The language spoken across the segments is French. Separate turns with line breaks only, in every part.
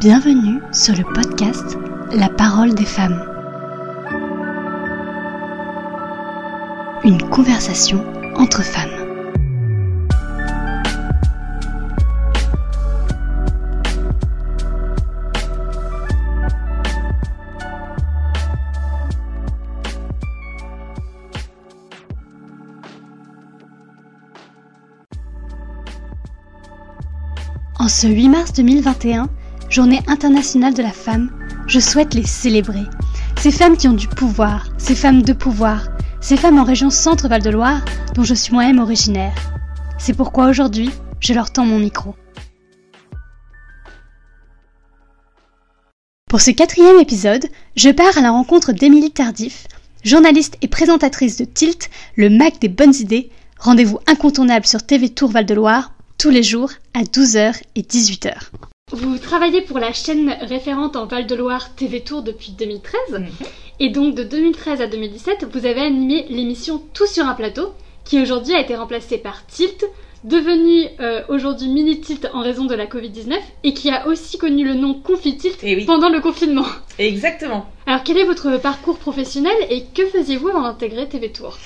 Bienvenue sur le podcast La parole des femmes. Une conversation entre femmes. En ce 8 mars 2021, Journée internationale de la femme, je souhaite les célébrer. Ces femmes qui ont du pouvoir, ces femmes de pouvoir, ces femmes en région Centre-Val de Loire dont je suis moi-même originaire. C'est pourquoi aujourd'hui, je leur tends mon micro. Pour ce quatrième épisode, je pars à la rencontre d'Émilie Tardif, journaliste et présentatrice de Tilt, le Mac des bonnes idées, rendez-vous incontournable sur TV Tour Val de Loire, tous les jours à 12h et 18h. Vous travaillez pour la chaîne référente en Val-de-Loire TV Tour depuis 2013. Mhm. Et donc de 2013 à 2017, vous avez animé l'émission Tout sur un plateau, qui aujourd'hui a été remplacée par Tilt, devenu euh, aujourd'hui Mini Tilt en raison de la Covid-19, et qui a aussi connu le nom Confi Tilt
Eh oui.
pendant le confinement.
Exactement.
Alors quel est votre parcours professionnel et que faisiez-vous avant d'intégrer TV Tour?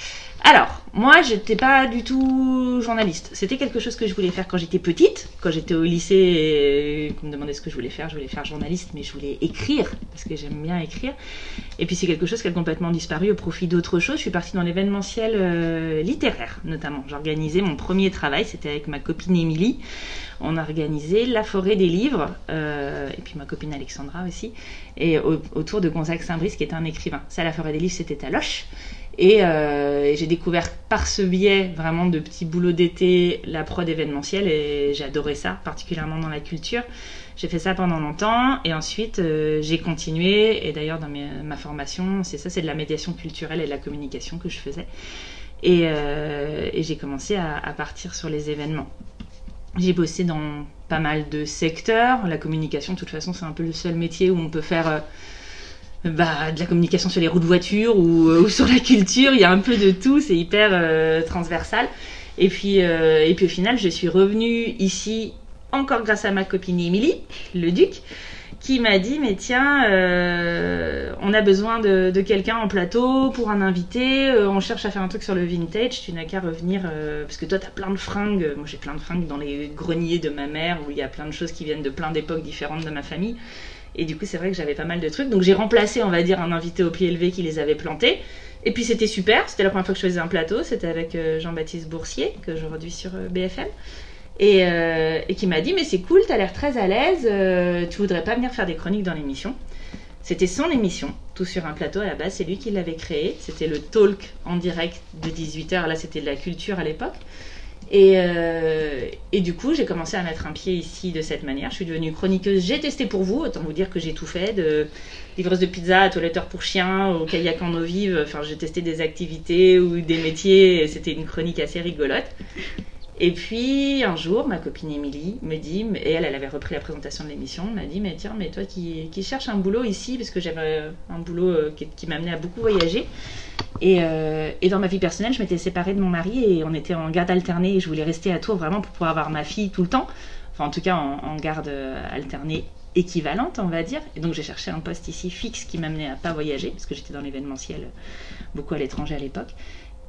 Alors, moi, j'étais pas du tout journaliste. C'était quelque chose que je voulais faire quand j'étais petite. Quand j'étais au lycée, qu'on me demandait ce que je voulais faire, je voulais faire journaliste, mais je voulais écrire, parce que j'aime bien écrire. Et puis c'est quelque chose qui a complètement disparu au profit d'autres choses. Je suis partie dans l'événementiel euh, littéraire, notamment. J'organisais mon premier travail, c'était avec ma copine Émilie. On a organisé la forêt des livres, euh, et puis ma copine Alexandra aussi, et au- autour de Gonzague Saint-Brice, qui était un écrivain. Ça, la forêt des livres, c'était à Loche. Et, euh, et j'ai découvert par ce biais vraiment de petits boulots d'été la prod événementielle et adoré ça, particulièrement dans la culture. J'ai fait ça pendant longtemps et ensuite euh, j'ai continué et d'ailleurs dans ma formation c'est ça, c'est de la médiation culturelle et de la communication que je faisais et, euh, j'ai commencé à, partir sur les événements. J'ai bossé dans pas mal de secteurs. La communication, de toute façon, c'est un peu le seul métier où on peut faire bah, de la communication sur les roues de voiture ou, euh, ou sur la culture. Il y a un peu de tout, c'est hyper euh, transversal. Et puis, euh, et puis au final, je suis revenue ici encore grâce à ma copine Émilie, le Duc, qui m'a dit mais tiens, on a besoin de, de quelqu'un en plateau pour un invité. on cherche à faire un truc sur le vintage. Tu n'as qu'à revenir parce que toi, tu as plein de fringues. Moi, j'ai plein de fringues dans les greniers de ma mère où il y a plein de choses qui viennent de plein d'époques différentes de ma famille. Et du coup, c'est vrai que j'avais pas mal de trucs. Donc, j'ai remplacé, on va dire, un invité au pied élevé qui les avait plantés. Et puis, c'était super. C'était la première fois que je faisais un plateau. C'était avec euh, Jean-Baptiste Boursier, que je reduis sur euh, BFM. Et, euh, et qui m'a dit Mais c'est cool, t'as l'air très à l'aise. euh, tu voudrais pas venir faire des chroniques dans l'émission? C'était son émission, tout sur un plateau à la base. C'est lui qui l'avait créé. C'était le talk en direct de 18h. Là, c'était de la culture à l'époque. Et, euh, et du coup, j'ai commencé à mettre un pied ici de cette manière. Je suis devenue chroniqueuse. J'ai testé pour vous, autant vous dire que j'ai tout fait, de livreuse de pizza à toiletteur pour chien, au kayak en eau vive. Enfin, j'ai testé des activités ou des métiers. C'était une chronique assez rigolote. Et puis un jour, ma copine Émilie me dit, et elle, elle avait repris la présentation de l'émission, m'a dit, mais tiens, mais toi qui, cherches un boulot ici, parce que j'avais un boulot euh, qui, qui m'amenait à beaucoup voyager, et, euh, et dans ma vie personnelle, je m'étais séparée de mon mari et on était en garde alternée et je voulais rester à Tours vraiment pour pouvoir avoir ma fille tout le temps. Enfin, en tout cas, en, en garde euh, alternée équivalente, on va dire. Et donc, j'ai cherché un poste ici fixe qui m'amenait à pas voyager parce que j'étais dans l'événementiel euh, beaucoup à l'étranger à l'époque.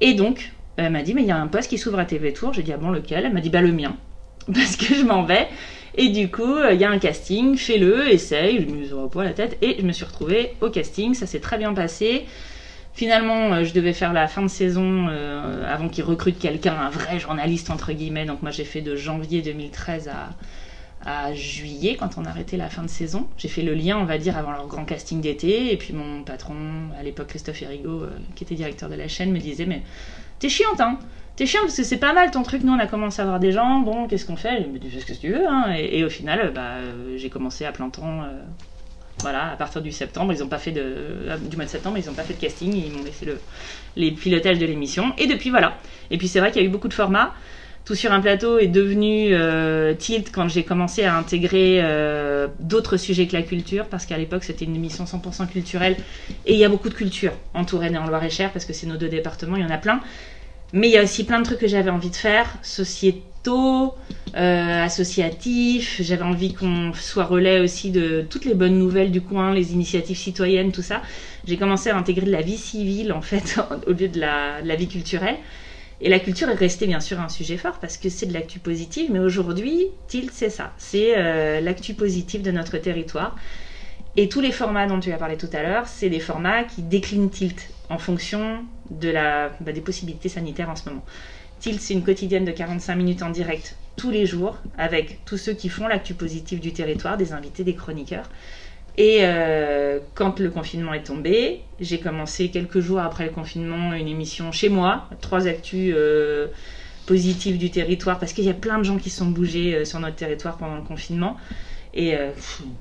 Et donc, elle m'a dit, mais il y a un poste qui s'ouvre à TV Tours. J'ai dit, ah bon, lequel? Elle m'a dit, bah le mien. Parce que je m'en vais. Et du coup, euh, il y a un casting, fais-le, essaye. Je me suis au la tête et je me suis retrouvée au casting. Ça s'est très bien passé. Finalement, euh, je devais faire la fin de saison euh, avant qu'ils recrutent quelqu'un, un vrai journaliste entre guillemets. Donc moi, j'ai fait de janvier 2013 à, juillet quand on a arrêté la fin de saison. J'ai fait le lien, on va dire, avant leur grand casting d'été. Et puis mon patron, à l'époque Christophe euh, qui était directeur de la chaîne, me disait mais t'es chiante, hein T'es chiant parce que c'est pas mal ton truc. Nous, on a commencé à avoir des gens. Bon, qu'est-ce qu'on fait? Dis, fais ce que tu veux. Hein. Et, au final, euh, bah, euh, j'ai commencé à plein temps. euh, voilà, à partir du septembre, ils ont pas fait de, euh, du mois de septembre, ils ont pas fait de casting. Ils m'ont laissé le, les pilotages de l'émission. Et depuis, voilà. Et puis c'est vrai qu'il y a eu beaucoup de formats. Tout sur un plateau est devenu euh, Tilt quand j'ai commencé à intégrer d'autres sujets que la culture, parce qu'à l'époque c'était une émission 100% culturelle, et il y a beaucoup de culture en Touraine et en Loire-et-Cher, parce que c'est nos deux départements, il y en a plein. Mais il y a aussi plein de trucs que j'avais envie de faire, sociétaux, euh, associatifs. J'avais envie qu'on soit relais aussi de toutes les bonnes nouvelles du coin, les initiatives citoyennes, tout ça. J'ai commencé à intégrer de la vie civile en fait au lieu de la, vie culturelle. Et la culture est restée bien sûr un sujet fort parce que c'est de l'actu positive, mais aujourd'hui, Tilt, c'est ça. C'est euh, l'actu positive de notre territoire. Et tous les formats dont tu as parlé tout à l'heure, c'est des formats qui déclinent Tilt en fonction de la, bah, des possibilités sanitaires en ce moment. Tilt, c'est une quotidienne de 45 minutes en direct tous les jours avec tous ceux qui font l'actu positive du territoire, des invités, des chroniqueurs. Et euh, quand le confinement est tombé, j'ai commencé quelques jours après le confinement une émission chez moi, trois actus euh, positives du territoire, parce qu'il y a plein de gens qui sont bougés euh, sur notre territoire pendant le confinement. Et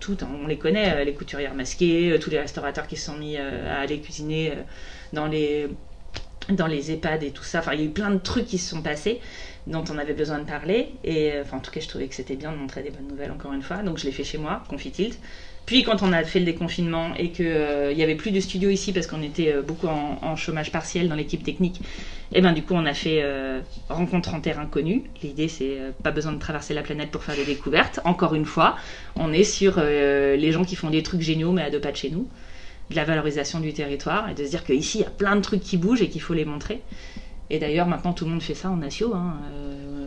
tout, on les connaît, les couturières masquées, tous les restaurateurs qui se sont mis à aller cuisiner dans les, dans les EHPAD et tout ça. Enfin, il y a eu plein de trucs qui se sont passés dont on avait besoin de parler. Et enfin, en tout cas, je trouvais que c'était bien de montrer des bonnes nouvelles encore une fois. Donc, je l'ai fait chez moi, Confitilt. Puis quand on a fait le déconfinement et qu'il euh, n'y avait plus de studio ici parce qu'on était euh, beaucoup en, chômage partiel dans l'équipe technique, et eh ben du coup on a fait euh, rencontre en terre inconnue. L'idée c'est pas besoin de traverser la planète pour faire des découvertes. Encore une fois, on est sur les gens qui font des trucs géniaux mais à deux pas de chez nous, de la valorisation du territoire et de se dire qu'ici il y a plein de trucs qui bougent et qu'il faut les montrer. Et d'ailleurs maintenant tout le monde fait ça en Natio. Hein,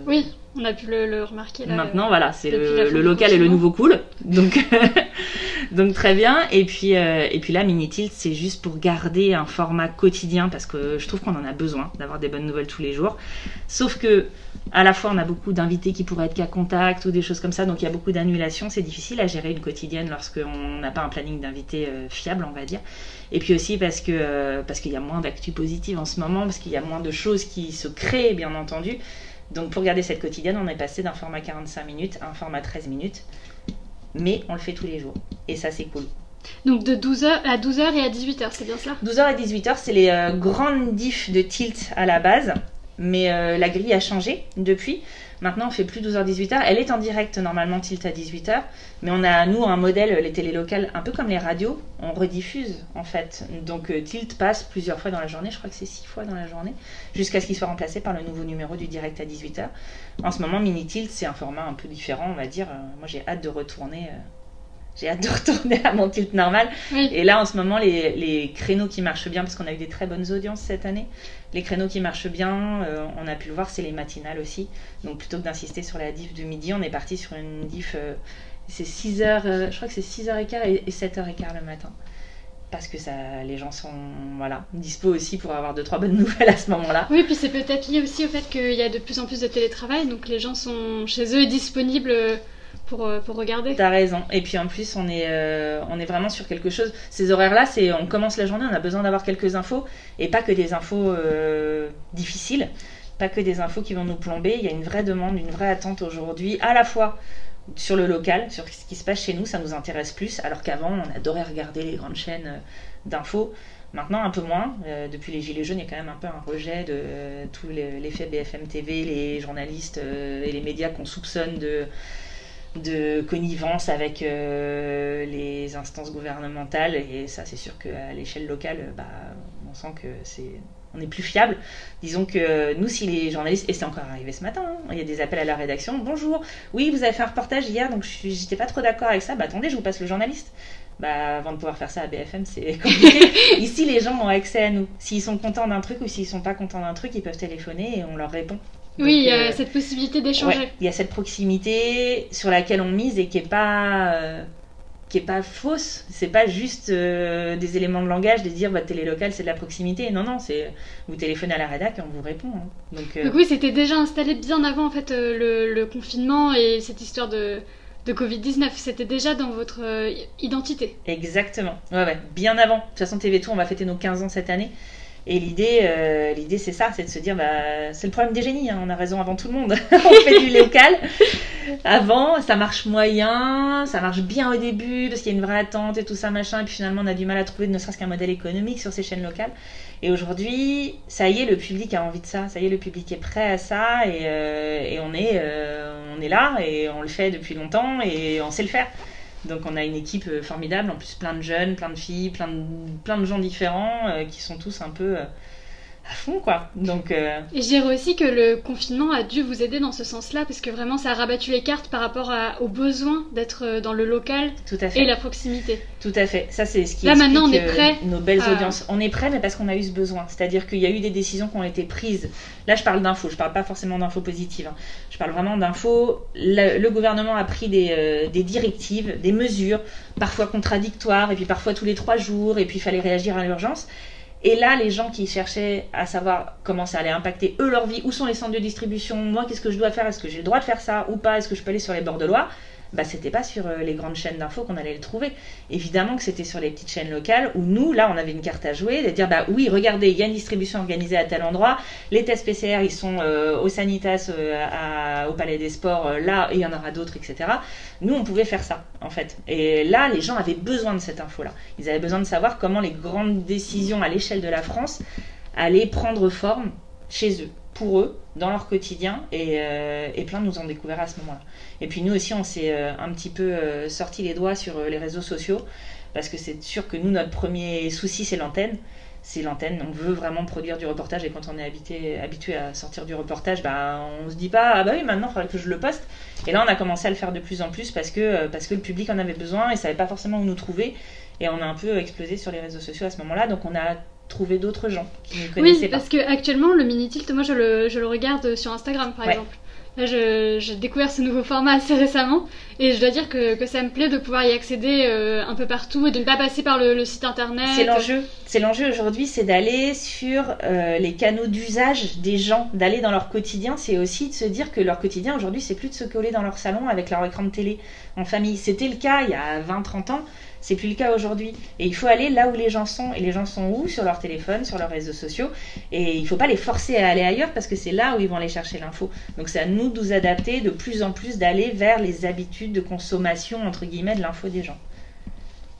oui, on a pu le, remarquer là.
Maintenant, voilà, c'est le, local et le nouveau cool. Donc, donc très bien. Et puis, euh, et puis là, Mini Tilt, c'est juste pour garder un format quotidien parce que je trouve qu'on en a besoin d'avoir des bonnes nouvelles tous les jours. Sauf que, à la fois, on a beaucoup d'invités qui pourraient être qu'à contact ou des choses comme ça. Donc, il y a beaucoup d'annulations. C'est difficile à gérer une quotidienne lorsqu'on n'a pas un planning d'invités euh, fiable, on va dire. Et puis aussi parce que euh, parce qu'il y a moins d'actu positive en ce moment, parce qu'il y a moins de choses qui se créent, bien entendu. Donc pour garder cette quotidienne, on est passé d'un format 45 minutes à un format 13 minutes. Mais on le fait tous les jours. Et ça, c'est cool.
Donc de 12h à 12h et à 18h, c'est bien cela
12h et 18h, c'est les euh, grandes diffs de tilt à la base. Mais euh, la grille a changé depuis. Maintenant, on fait plus 12h-18h. Elle est en direct normalement, Tilt à 18h. Mais on a, nous, un modèle, les télés locales, un peu comme les radios. On rediffuse, en fait. Donc, euh, Tilt passe plusieurs fois dans la journée. Je crois que c'est six fois dans la journée. Jusqu'à ce qu'il soit remplacé par le nouveau numéro du direct à 18h. En ce moment, Mini Tilt, c'est un format un peu différent, on va dire. Euh, moi, j'ai hâte de retourner. Euh, j'ai hâte de retourner à mon tilt normal. Et là, en ce moment, les, les créneaux qui marchent bien, parce qu'on a eu des très bonnes audiences cette année, les créneaux qui marchent bien, euh, on a pu le voir, c'est les matinales aussi. Donc plutôt que d'insister sur la diff de midi, on est parti sur une diff, euh, c'est 6h, euh, je crois que c'est 6h15 et, 7h15 le matin. Parce que ça, les gens sont voilà, dispo aussi pour avoir deux trois bonnes nouvelles à ce moment-là.
Oui, puis c'est peut-être lié aussi au fait qu'il y a de plus en plus de télétravail, donc les gens sont chez eux et disponibles euh, pour regarder.
T'as raison. Et puis en plus, on est, euh, on est vraiment sur quelque chose. Ces horaires-là, c'est on commence la journée, on a besoin d'avoir quelques infos et pas que des infos euh, difficiles, pas que des infos qui vont nous plomber. Il y a une vraie demande, une vraie attente aujourd'hui, à la fois sur le local, sur ce qui se passe chez nous, ça nous intéresse plus, alors qu'avant, on adorait regarder les grandes chaînes d'infos. Maintenant, un peu moins. depuis les Gilets jaunes, il y a quand même un peu un rejet de les, l'effet BFM TV, les journalistes et les médias qu'on soupçonne de de connivence avec euh, les instances gouvernementales et ça c'est sûr qu'à l'échelle locale bah, on sent que c'est on est plus fiable. Disons que nous, si les journalistes, et c'est encore arrivé ce matin, hein, il y a des appels à la rédaction. Bonjour, oui, vous avez fait un reportage hier, donc j'étais pas trop d'accord avec ça. Bah attendez, je vous passe le journaliste. Bah avant de pouvoir faire ça à BFM, c'est compliqué. Ici, les gens ont accès à nous. S'ils sont contents d'un truc ou s'ils sont pas contents d'un truc, ils peuvent téléphoner et on leur répond
oui, il y a euh, cette possibilité d'échanger.
il y a cette proximité sur laquelle on mise et qui est pas euh, qui est pas fausse. C'est pas juste euh, des éléments de langage de dire votre télé locale c'est de la proximité. Non non, c'est vous téléphonez à la rédac et on vous répond. Hein.
Donc, oui, c'était déjà installé bien avant en fait le, confinement et cette histoire de de Covid-19, c'était déjà dans votre identité.
Exactement. Ouais, ouais, bien avant. De toute façon, TV Tour, on va fêter nos 15 ans cette année. Et l'idée, euh, l'idée c'est ça, c'est de se dire, bah, c'est le problème des génies, hein, on a raison avant tout le monde. on fait du local. Avant, ça marche moyen, ça marche bien au début parce qu'il y a une vraie attente et tout ça machin, et puis finalement on a du mal à trouver ne serait-ce qu'un modèle économique sur ces chaînes locales. Et aujourd'hui, ça y est, le public a envie de ça, ça y est, le public est prêt à ça, et, euh, on est, euh, on est là et on le fait depuis longtemps et on sait le faire. Donc on a une équipe euh, formidable, en plus plein de jeunes, plein de filles, plein de, plein de gens différents euh, qui sont tous un peu euh, à fond, quoi. Donc, euh,
Et je dirais aussi que le confinement a dû vous aider dans ce sens-là, parce que vraiment, ça a rabattu les cartes par rapport à- au besoin d'être euh, dans le local
tout à fait.
et la proximité.
Tout à fait. Ça, c'est ce qui
Là, maintenant, on est
euh,
prêt
nos belles
à-
audiences. On est prêt, mais parce qu'on a eu ce besoin. C'est-à-dire qu'il y a eu des décisions qui ont été prises. Là, je parle d'infos. Je parle pas forcément d'infos positives. hein. Je parle vraiment d'infos. Le, le gouvernement a pris des, euh, des directives, des mesures, parfois contradictoires, et puis parfois tous les trois jours, et puis il fallait réagir à l'urgence. Et là, les gens qui cherchaient à savoir comment ça allait impacter eux leur vie, où sont les centres de distribution, moi qu'est-ce que je dois faire, est-ce que j'ai le droit de faire ça ou pas, est-ce que je peux aller sur les bords de loi, bah c'était pas sur euh, les grandes chaînes d'infos qu'on allait le trouver. Évidemment que c'était sur les petites chaînes locales où nous, là, on avait une carte à jouer, de dire bah oui, regardez, il y a une distribution organisée à tel endroit, les tests PCR ils sont euh, au Sanitas, euh, au Palais des Sports, là, il y en aura d'autres, etc. Nous, on pouvait faire ça, en fait. Et là, les gens avaient besoin de cette info-là. Ils avaient besoin de savoir comment les grandes décisions à l'échelle de la France allaient prendre forme chez eux, pour eux, dans leur quotidien, et, euh, et plein nous ont découvert à ce moment-là. Et puis nous aussi, on s'est euh, un petit peu euh, sorti les doigts sur euh, les réseaux sociaux, parce que c'est sûr que nous, notre premier souci, c'est l'antenne. C'est l'antenne, on veut vraiment produire du reportage, et quand on est habitué à sortir du reportage, bah, on se dit pas, ah bah oui, maintenant, il faudrait que je le poste. Et là, on a commencé à le faire de plus en plus parce que, euh, parce que le public en avait besoin et savait pas forcément où nous trouver. Et on a un peu explosé sur les réseaux sociaux à ce moment-là, donc on a trouvé d'autres gens qui ne connaissaient
Oui,
pas.
parce que actuellement, le mini tilt, moi, je le, je le regarde sur Instagram, par
Ouais.
exemple. Là, j'ai découvert ce nouveau format assez récemment, et je dois dire que, que ça me plaît de pouvoir y accéder euh, un peu partout et de ne pas passer par le, le site internet.
C'est l'enjeu. C'est l'enjeu aujourd'hui, c'est d'aller sur euh, les canaux d'usage des gens, d'aller dans leur quotidien. C'est aussi de se dire que leur quotidien aujourd'hui, c'est plus de se coller dans leur salon avec leur écran de télé en famille. C'était le cas il y a 20-30 ans. C'est plus le cas aujourd'hui. Et il faut aller là où les gens sont. Et les gens sont où? Sur leur téléphone, sur leurs réseaux sociaux. Et il ne faut pas les forcer à aller ailleurs parce que c'est là où ils vont aller chercher l'info. Donc c'est à nous de nous adapter de plus en plus, d'aller vers les habitudes de consommation, entre guillemets, de l'info des gens.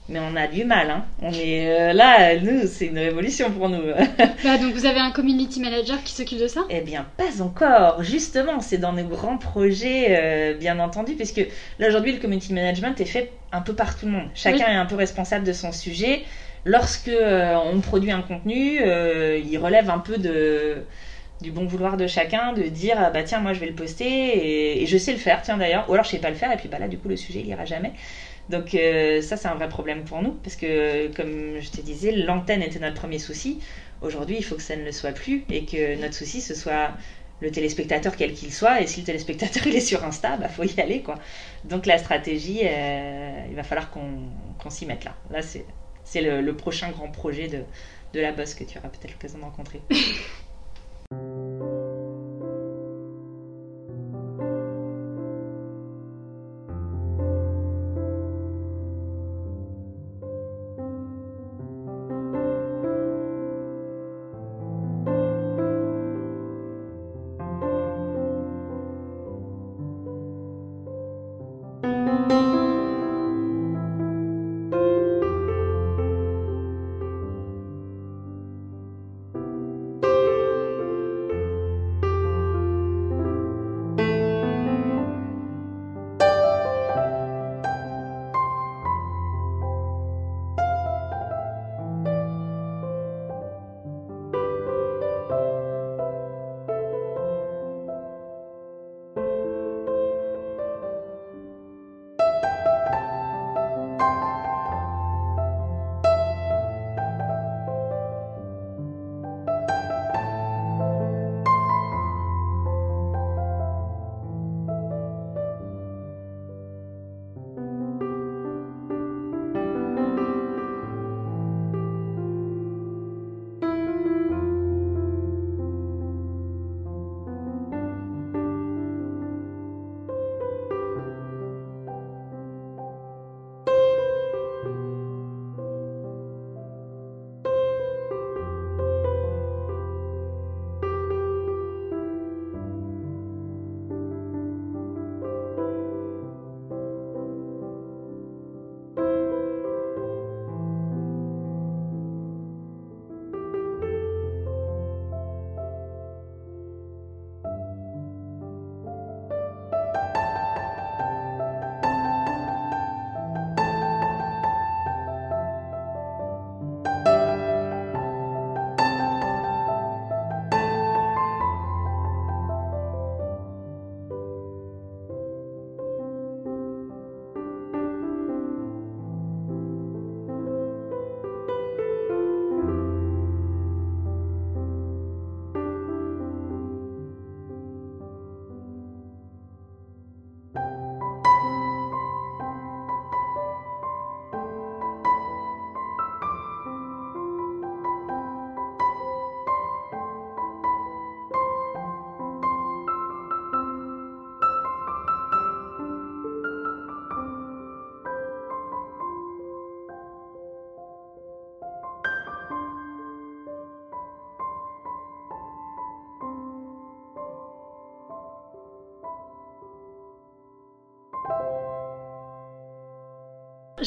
Mais on a du mal, hein. On est euh, là, nous, c'est une révolution pour nous.
Bah, donc, vous avez un community manager qui s'occupe de ça?
Eh bien, pas encore. Justement, c'est dans nos grands projets, euh, bien entendu, puisque là aujourd'hui, le community management est fait un peu par tout le monde. Chacun
Oui.
est un peu responsable de son sujet. Lorsque euh, on produit un contenu, il relève un peu de du bon vouloir de chacun, de dire ah bah tiens moi je vais le poster et, et je sais le faire tiens d'ailleurs ou alors je sais pas le faire et puis bah là du coup le sujet il ira jamais donc euh, ça c'est un vrai problème pour nous parce que comme je te disais l'antenne était notre premier souci. Aujourd'hui il faut que ça ne le soit plus et que notre souci ce soit le téléspectateur quel qu'il soit. Et si le téléspectateur il est sur Insta bah faut y aller quoi. Donc la stratégie euh, il va falloir qu'on s'y mette là. Là c'est le, le prochain grand projet de, de la bosse que tu auras peut-être l'occasion de rencontrer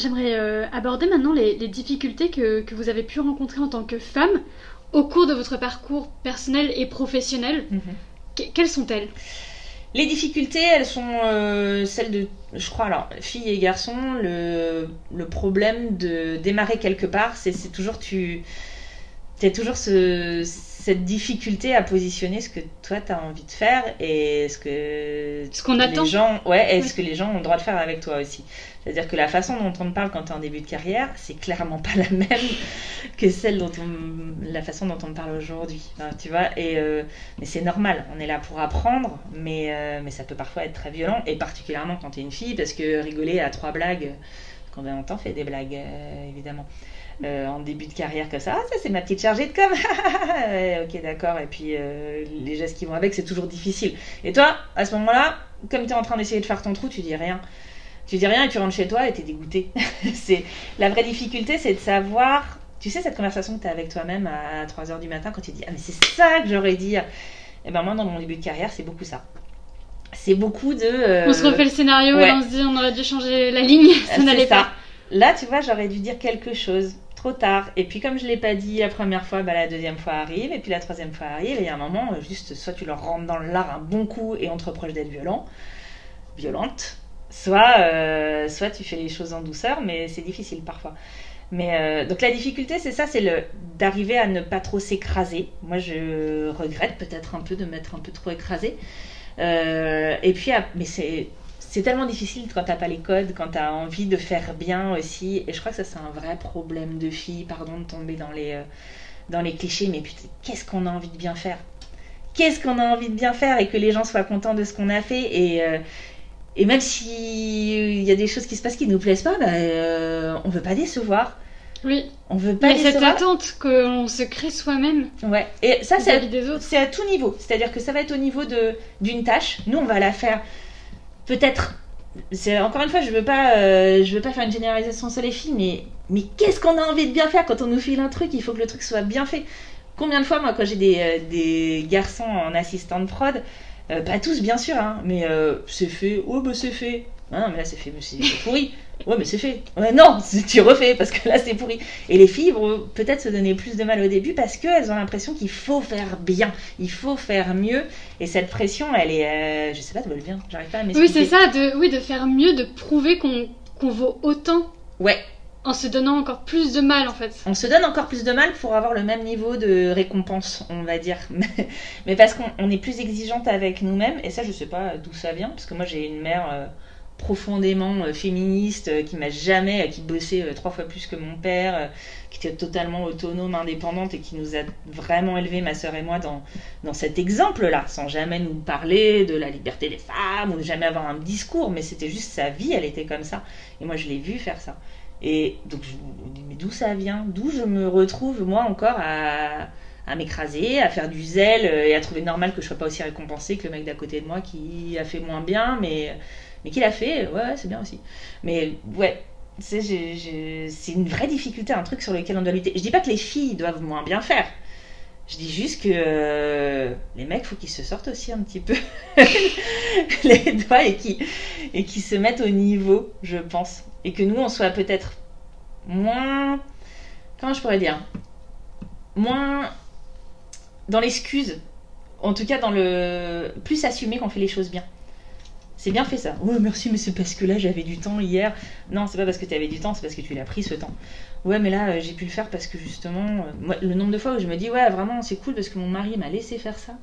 J'aimerais euh, aborder maintenant les, difficultés que, vous avez pu rencontrer en tant que femme au cours de votre parcours personnel et professionnel. Mhm. quelles sont-elles?
Les difficultés, elles sont euh, celles de, je crois, alors, filles et garçons, le, le problème de démarrer quelque part, c'est toujours tu. As toujours ce, cette difficulté à positionner ce que toi tu as envie de faire et ce que
ce qu'on attend.
Les gens, ouais, et ce que les gens ont le droit de faire avec toi aussi. C'est-à-dire que la façon dont on te parle quand tu es en début de carrière, c'est clairement pas la même que celle dont on, la façon dont on te parle aujourd'hui. tu vois, et euh, mais c'est normal. On est là pour apprendre, mais euh, mais ça peut parfois être très violent et particulièrement quand tu es une fille parce que rigoler à trois blagues, quand on temps fait des blagues euh, évidemment. Euh, en début de carrière comme ça. Ah, ça, c'est ma petite chargée de com. ok, d'accord. Et puis, euh, les gestes qui vont avec, c'est toujours difficile. Et toi, à ce moment-là, comme tu es en train d'essayer de faire ton trou, tu dis rien. Tu dis rien et tu rentres chez toi et tu es dégoûté. c'est La vraie difficulté, c'est de savoir. Tu sais, cette conversation que tu as avec toi-même à 3 h du matin quand tu dis Ah, mais c'est ça que j'aurais dit. Et eh ben moi, dans mon début de carrière, c'est beaucoup ça c'est beaucoup de. Euh,
on se refait le scénario et on se dit on aurait dû changer la ligne, ça n'allait pas.
Là, tu vois, j'aurais dû dire quelque chose trop tard. Et puis comme je l'ai pas dit la première fois, bah, la deuxième fois arrive, et puis la troisième fois arrive, et il y a un moment, euh, juste soit tu leur rentres dans le lard un bon coup et on te reproche d'être violent, violente, soit, euh, soit tu fais les choses en douceur, mais c'est difficile parfois. Mais euh, donc la difficulté, c'est ça, c'est le d'arriver à ne pas trop s'écraser. Moi, je regrette peut-être un peu de m'être un peu trop écrasée. et puis, mais c'est c'est tellement difficile quand t'as pas les codes, quand t'as envie de faire bien aussi. Et je crois que ça, c'est un vrai problème de fille, pardon de tomber dans les, euh, dans les clichés, mais putain, qu'est-ce qu'on a envie de bien faire? Qu'est-ce qu'on a envie de bien faire et que les gens soient contents de ce qu'on a fait? Et, euh, et même s'il il y a des choses qui se passent qui ne nous plaisent pas, bah, euh, on veut pas décevoir.
Oui.
On veut pas
Mais cette attente qu'on se crée soi-même.
Ouais. Et ça, c'est à, à tout niveau. C'est-à-dire que ça va être au niveau de d'une tâche. Nous, on va la faire peut-être encore une fois, je veux pas, euh, je veux pas faire une généralisation sur les filles, mais qu'est-ce qu'on a envie de bien faire quand on nous file un truc? Il faut que le truc soit bien fait. Combien de fois, moi, quand j'ai des, euh, garçons en assistant de prod, euh, pas tous bien sûr, hein, mais c'est fait, oh bah c'est fait. Ah, mais là c'est fait, c'est pourri. Ouais, mais c'est fait. Ouais, non, tu refais parce que là c'est pourri. Et les filles vont peut-être se donner plus de mal au début parce qu'elles ont l'impression qu'il faut faire bien, il faut faire mieux. Et cette pression, elle est. Euh, je sais pas d'où elle vient, j'arrive pas à m'expliquer.
Oui, c'est ça, de, oui, de faire mieux, de prouver qu'on vaut autant.
Ouais.
En se donnant encore plus de mal en fait.
On se donne encore plus de mal pour avoir le même niveau de récompense, on va dire. mais parce qu'on est plus exigeante avec nous-mêmes. Et ça, je sais pas d'où ça vient. Parce que moi, j'ai une mère. Euh, profondément euh, féministe, euh, qui m'a jamais, qui bossait euh, trois fois plus que mon père, qui était totalement autonome, indépendante et qui nous a vraiment élevés, ma sœur et moi, dans, dans cet exemple-là, sans jamais nous parler de la liberté des femmes ou jamais avoir un discours, mais c'était juste sa vie, elle était comme ça. Et moi, je l'ai vu faire ça. Et donc, je me dis, mais d'où ça vient? D'où je me retrouve, moi, encore à, à m'écraser, à faire du zèle et à trouver normal que je sois pas aussi récompensée que le mec d'à côté de moi qui a fait moins bien, mais mais qu'il a fait, ouais, c'est bien aussi. Mais ouais, c'est une vraie difficulté, un truc sur lequel on doit lutter. Je dis pas que les filles doivent moins bien faire. Je dis juste que euh, les mecs, faut qu'ils se sortent aussi un petit peu les doigts et qui et qui se mettent au niveau, je pense, et que nous on soit peut-être moins, comment je pourrais dire, moins dans l'excuse, en tout cas dans le plus assumé qu'on fait les choses bien. C'est bien fait ça. Ouais, merci, mais c'est parce que là j'avais du temps hier. Non, c'est pas parce que tu avais du temps, c'est parce que tu l'as pris ce temps. Ouais, mais là euh, j'ai pu le faire parce que justement, euh, moi, le nombre de fois où je me dis, ouais, vraiment c'est cool parce que mon mari m'a laissé faire ça.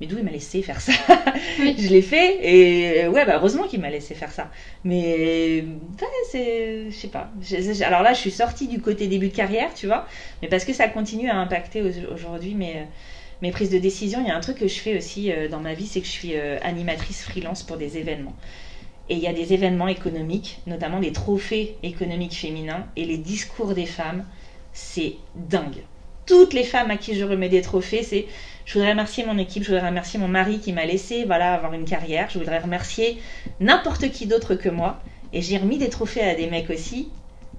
Mais d'où il m'a laissé faire ça? Je l'ai fait et euh, ouais, bah heureusement qu'il m'a laissé faire ça. Mais ouais, c'est. Je sais pas. Alors là, je suis sortie du côté début de carrière, tu vois, mais parce que ça continue à impacter aujourd'hui, mais mes prises de décision, il y a un truc que je fais aussi euh, dans ma vie, c'est que je suis euh, animatrice freelance pour des événements. Et il y a des événements économiques, notamment des trophées économiques féminins, et les discours des femmes, c'est dingue. Toutes les femmes à qui je remets des trophées, c'est je voudrais remercier mon équipe, je voudrais remercier mon mari qui m'a laissé voilà avoir une carrière, je voudrais remercier n'importe qui d'autre que moi. Et j'ai remis des trophées à des mecs aussi,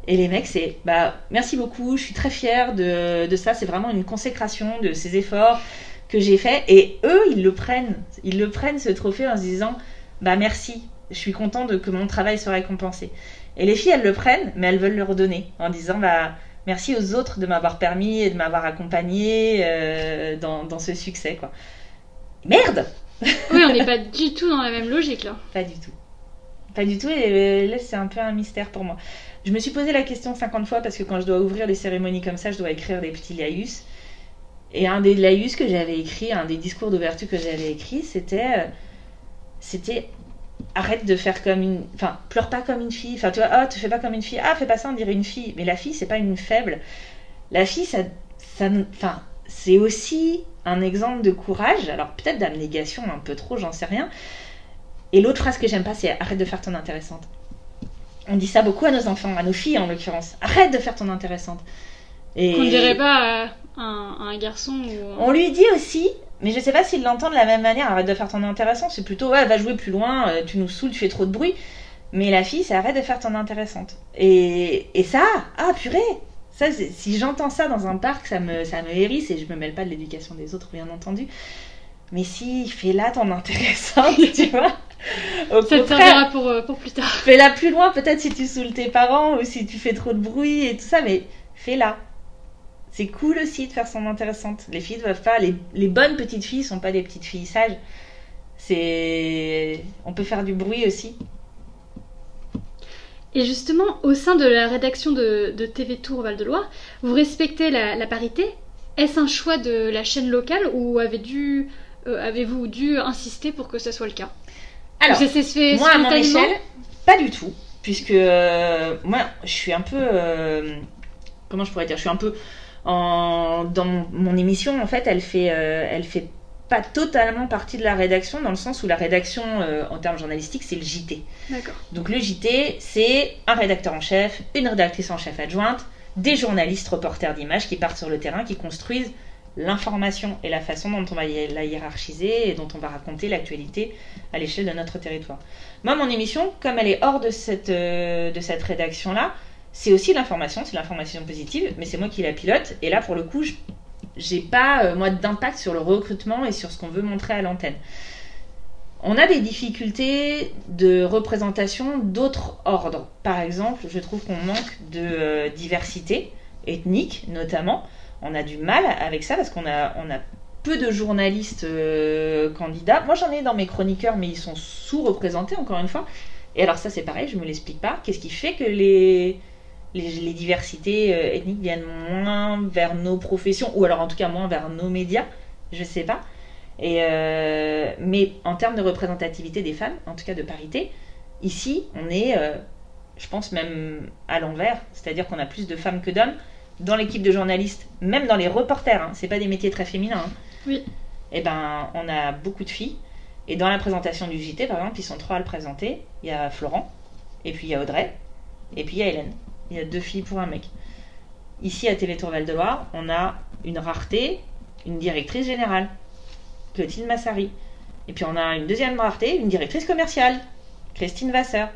et les mecs, c'est bah merci beaucoup, je suis très fière de, de ça, c'est vraiment une consécration de ces efforts que j'ai fait. Et eux, ils le prennent, ils le prennent ce trophée en se disant bah merci, je suis content de que mon travail soit récompensé. Et les filles, elles le prennent, mais elles veulent le redonner en disant bah merci aux autres de m'avoir permis et de m'avoir accompagné euh, dans, dans, ce succès quoi. Merde
Oui, on n'est pas du tout dans la même logique là.
Pas du tout. Pas du tout, et là c'est un peu un mystère pour moi. Je me suis posé la question 50 fois parce que quand je dois ouvrir les cérémonies comme ça, je dois écrire des petits laïus. Et un des laïus que j'avais écrit, un des discours d'ouverture que j'avais écrit, c'était euh, c'était arrête de faire comme une enfin pleure pas comme une fille. Enfin tu vois oh te fais pas comme une fille. Ah fais pas ça on dirait une fille mais la fille c'est pas une faible. La fille ça ça enfin c'est aussi un exemple de courage. Alors peut-être d'abnégation un peu trop j'en sais rien. Et l'autre phrase que j'aime pas, c'est arrête de faire ton intéressante. On dit ça beaucoup à nos enfants, à nos filles en l'occurrence. Arrête de faire ton intéressante.
Et... Qu'on ne dirait pas à un, garçon ou...
On lui dit aussi, mais je sais pas s'il l'entend de la même manière, arrête de faire ton intéressante. C'est plutôt, ouais, va jouer plus loin, euh, tu nous saoules, tu fais trop de bruit. Mais la fille, c'est arrête de faire ton intéressante. Et, et ça, ah purée, ça, si j'entends ça dans un parc, ça me, ça me hérisse et je me mêle pas de l'éducation des autres, bien entendu. Mais si, fais-la ton intéressante, tu vois.
Au ça te servira pour, euh, pour plus tard.
Fais-la plus loin, peut-être si tu saoules tes parents ou si tu fais trop de bruit et tout ça, mais fais-la. C'est cool aussi de faire son intéressante. Les filles doivent pas. Les, les bonnes petites filles sont pas des petites filles sages. C'est. On peut faire du bruit aussi.
Et justement, au sein de la rédaction de, de TV Tour Val-de-Loire, vous respectez la, la parité Est-ce un choix de la chaîne locale ou avez dû, avez-vous dû insister pour que ce soit le cas
alors, moi, à mon échelle, pas du tout. Puisque euh, moi, je suis un peu. Euh, comment je pourrais dire Je suis un peu. En, dans mon, émission, en fait, elle fait, euh, elle fait pas totalement partie de la rédaction, dans le sens où la rédaction, en termes journalistiques, c'est le JT.
D'accord.
Donc le JT, c'est un rédacteur en chef, une rédactrice en chef adjointe, des journalistes reporters d'images qui partent sur le terrain, qui construisent l'information et la façon dont on va la hiérarchiser et dont on va raconter l'actualité à l'échelle de notre territoire. Moi, mon émission, comme elle est hors de cette, euh, de cette rédaction-là, c'est aussi l'information, c'est l'information positive, mais c'est moi qui la pilote. Et là, pour le coup, j'ai pas, euh, moi, d'impact sur le recrutement et sur ce qu'on veut montrer à l'antenne. On a des difficultés de représentation d'autres ordres. Par exemple, je trouve qu'on manque de euh, diversité ethnique, notamment on a du mal avec ça parce qu'on a, on a peu de journalistes euh, candidats. Moi, j'en ai dans mes chroniqueurs, mais ils sont sous-représentés, encore une fois. Et alors, ça, c'est pareil, je me l'explique pas. Qu'est-ce qui fait que les, les, diversités euh, ethniques viennent moins vers nos professions, ou alors en tout cas moins vers nos médias? Je sais pas. Et euh, mais en termes de représentativité des femmes, en tout cas de parité, ici, on est, je pense, même à l'envers. C'est-à-dire qu'on a plus de femmes que d'hommes dans l'équipe de journalistes, même dans les reporters, hein, c'est pas des métiers très féminins. Hein.
oui.
Et eh ben, on a beaucoup de filles. Et dans la présentation du JT, par exemple, ils sont trois à le présenter. Il y a Florent, et puis il y a Audrey, et puis il y a Hélène. Il y a deux filles pour un mec. Ici, à Télétour Val-de-Loire, on a une rareté, une directrice générale, Clotilde Massari. Et puis on a une deuxième rareté, une directrice commerciale, Christine Vasseur.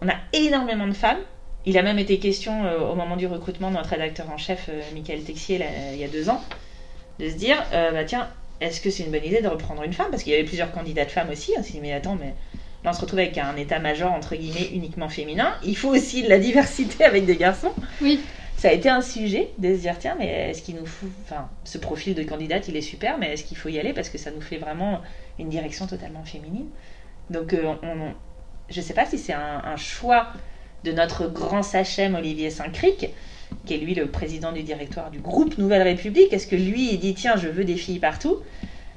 On a énormément de femmes, il a même été question euh, au moment du recrutement de notre rédacteur en chef, euh, Michael Texier, il y a deux ans, de se dire euh, bah tiens, est-ce que c'est une bonne idée de reprendre une femme? Parce qu'il y avait plusieurs candidats de femmes aussi. On s'est dit mais attends, mais là on se retrouve avec un état-major entre guillemets uniquement féminin. Il faut aussi de la diversité avec des garçons.
Oui.
Ça a été un sujet de se dire tiens, mais est-ce qu'il nous faut. Enfin, ce profil de candidate il est super, mais est-ce qu'il faut y aller? Parce que ça nous fait vraiment une direction totalement féminine. Donc on, je ne sais pas si c'est un choix de notre grand sachem Olivier Saint-Cric, qui est lui le président du directoire du groupe Nouvelle République. Est-ce que lui, il dit tiens, je veux des filles partout?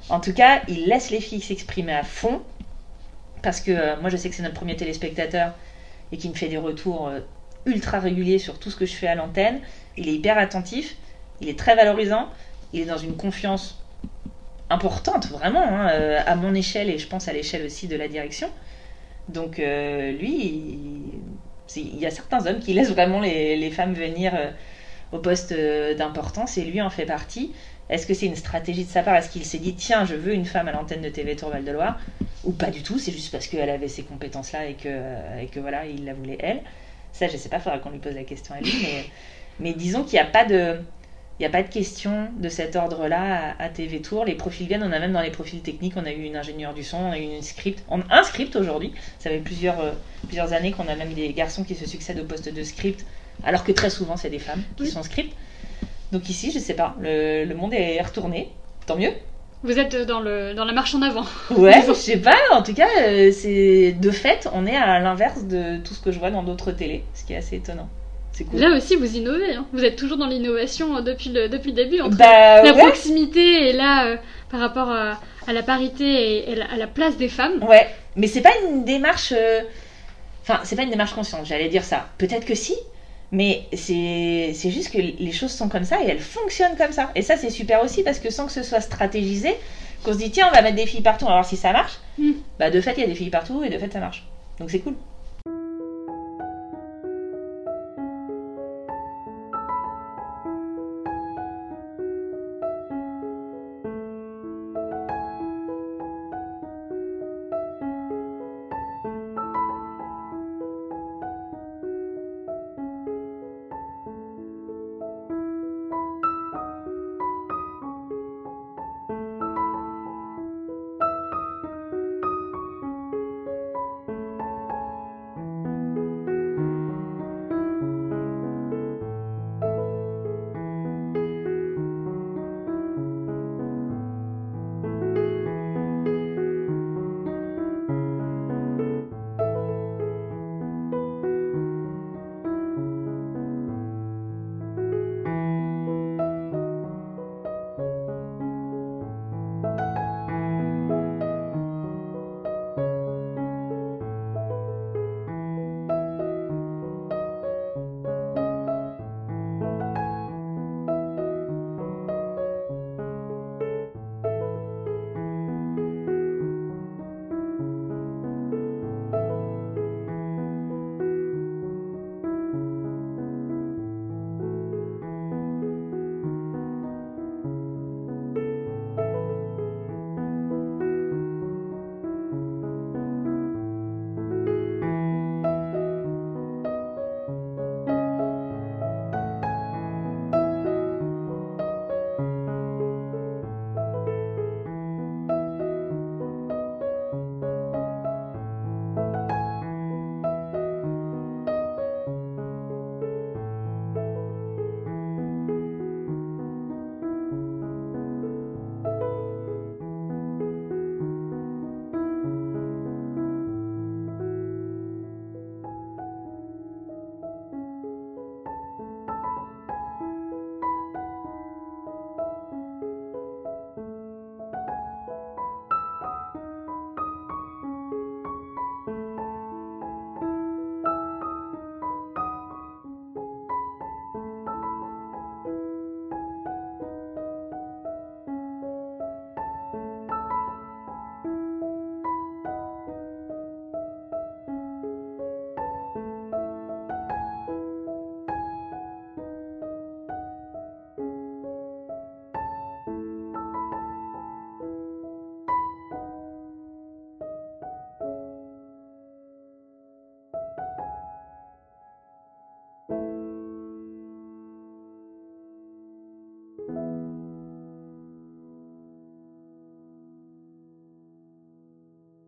En tout cas, il laisse les filles s'exprimer à fond, parce que euh, moi, je sais que c'est notre premier téléspectateur et qui me fait des retours euh, ultra réguliers sur tout ce que je fais à l'antenne. Il est hyper attentif, il est très valorisant, il est dans une confiance importante, vraiment, hein, euh, à mon échelle et je pense à l'échelle aussi de la direction. Donc lui, y a certains hommes qui laissent vraiment les, femmes venir euh, au poste euh, d'importance et lui en fait partie. Est-ce que c'est une stratégie de sa part? Est-ce qu'il s'est dit tiens, je veux une femme à l'antenne de TV Tour Val de Loire Ou pas du tout C'est juste parce qu'elle avait ces compétences-là et que, et que voilà, il la voulait elle. Ça, je sais pas, il faudra qu'on lui pose la question à lui. Mais, mais disons qu'il n'y a pas de. Il n'y a pas de question de cet ordre-là à, TV Tour. Les profils viennent, on a même dans les profils techniques, on a eu une ingénieure du son, on a eu une script, on, un script aujourd'hui. Ça fait plusieurs, euh, plusieurs années qu'on a même des garçons qui se succèdent au poste de script, alors que très souvent c'est des femmes qui sont script. Donc ici, je sais pas, le, le monde est retourné, tant mieux.
Vous êtes dans, le, dans la marche en avant.
Ouais, je sais pas, en tout cas, euh, c'est de fait, on est à l'inverse de tout ce que je vois dans d'autres télés, ce qui est assez étonnant.
Cool. Là aussi, vous innovez. Hein. Vous êtes toujours dans l'innovation euh, depuis le, depuis le début. Entre
bah,
la proximité et là, euh, par rapport à, la parité et, à la place des femmes.
Ouais, mais c'est pas une démarche. Enfin, c'est pas une démarche consciente, j'allais dire ça. Peut-être que si, mais c'est juste que les choses sont comme ça et elles fonctionnent comme ça. Et ça, c'est super aussi parce que sans que ce soit stratégisé, qu'on se dit tiens, on va mettre des filles partout, on va voir si ça marche, mm. bah de fait, il y a des filles partout et de fait, ça marche. Donc c'est cool.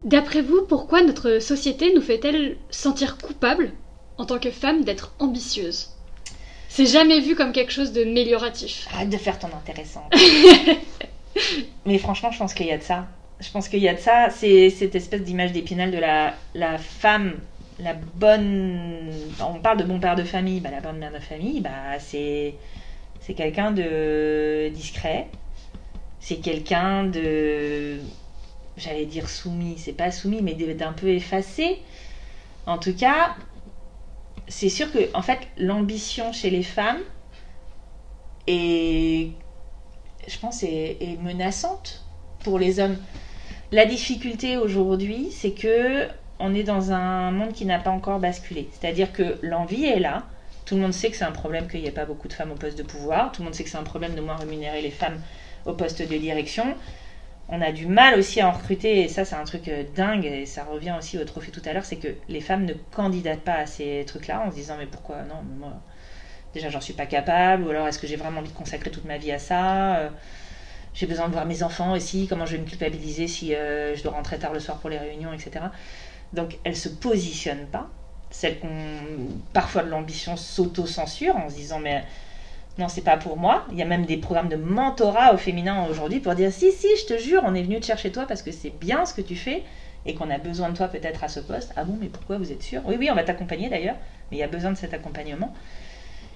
D'après vous, pourquoi notre société nous fait-elle sentir coupables en tant que femmes d'être ambitieuses C'est jamais vu comme quelque chose de mélioratif.
Arrête de faire ton intéressant. Mais franchement, je pense qu'il y a de ça. Je pense qu'il y a de ça. C'est cette espèce d'image d'épinal de la, la femme, la bonne. On parle de bon père de famille. Bah, la bonne mère de famille, bah, c'est c'est quelqu'un de discret. C'est quelqu'un de j'allais dire soumis, c'est pas soumis, mais d'un peu effacé. En tout cas, c'est sûr que, en fait, l'ambition chez les femmes est, je pense, est, est menaçante pour les hommes. La difficulté aujourd'hui, c'est que on est dans un monde qui n'a pas encore basculé. C'est-à-dire que l'envie est là. Tout le monde sait que c'est un problème qu'il n'y ait pas beaucoup de femmes au poste de pouvoir. Tout le monde sait que c'est un problème de moins rémunérer les femmes au poste de direction on a du mal aussi à en recruter, et ça c'est un truc euh, dingue, et ça revient aussi au trophée tout à l'heure, c'est que les femmes ne candidatent pas à ces trucs-là en se disant mais pourquoi non, moi, déjà j'en suis pas capable, ou alors est-ce que j'ai vraiment envie de consacrer toute ma vie à ça euh, J'ai besoin de voir mes enfants aussi, comment je vais me culpabiliser si euh, je dois rentrer tard le soir pour les réunions, etc. Donc elle se positionne pas, celle qu'on parfois de l'ambition s'auto-censure en se disant mais non c'est pas pour moi. Il y a même des programmes de mentorat au féminin aujourd'hui pour dire si si je te jure on est venu te chercher toi parce que c'est bien ce que tu fais et qu'on a besoin de toi peut-être à ce poste. Ah bon mais pourquoi vous êtes sûr? Oui oui on va t'accompagner d'ailleurs, mais il y a besoin de cet accompagnement.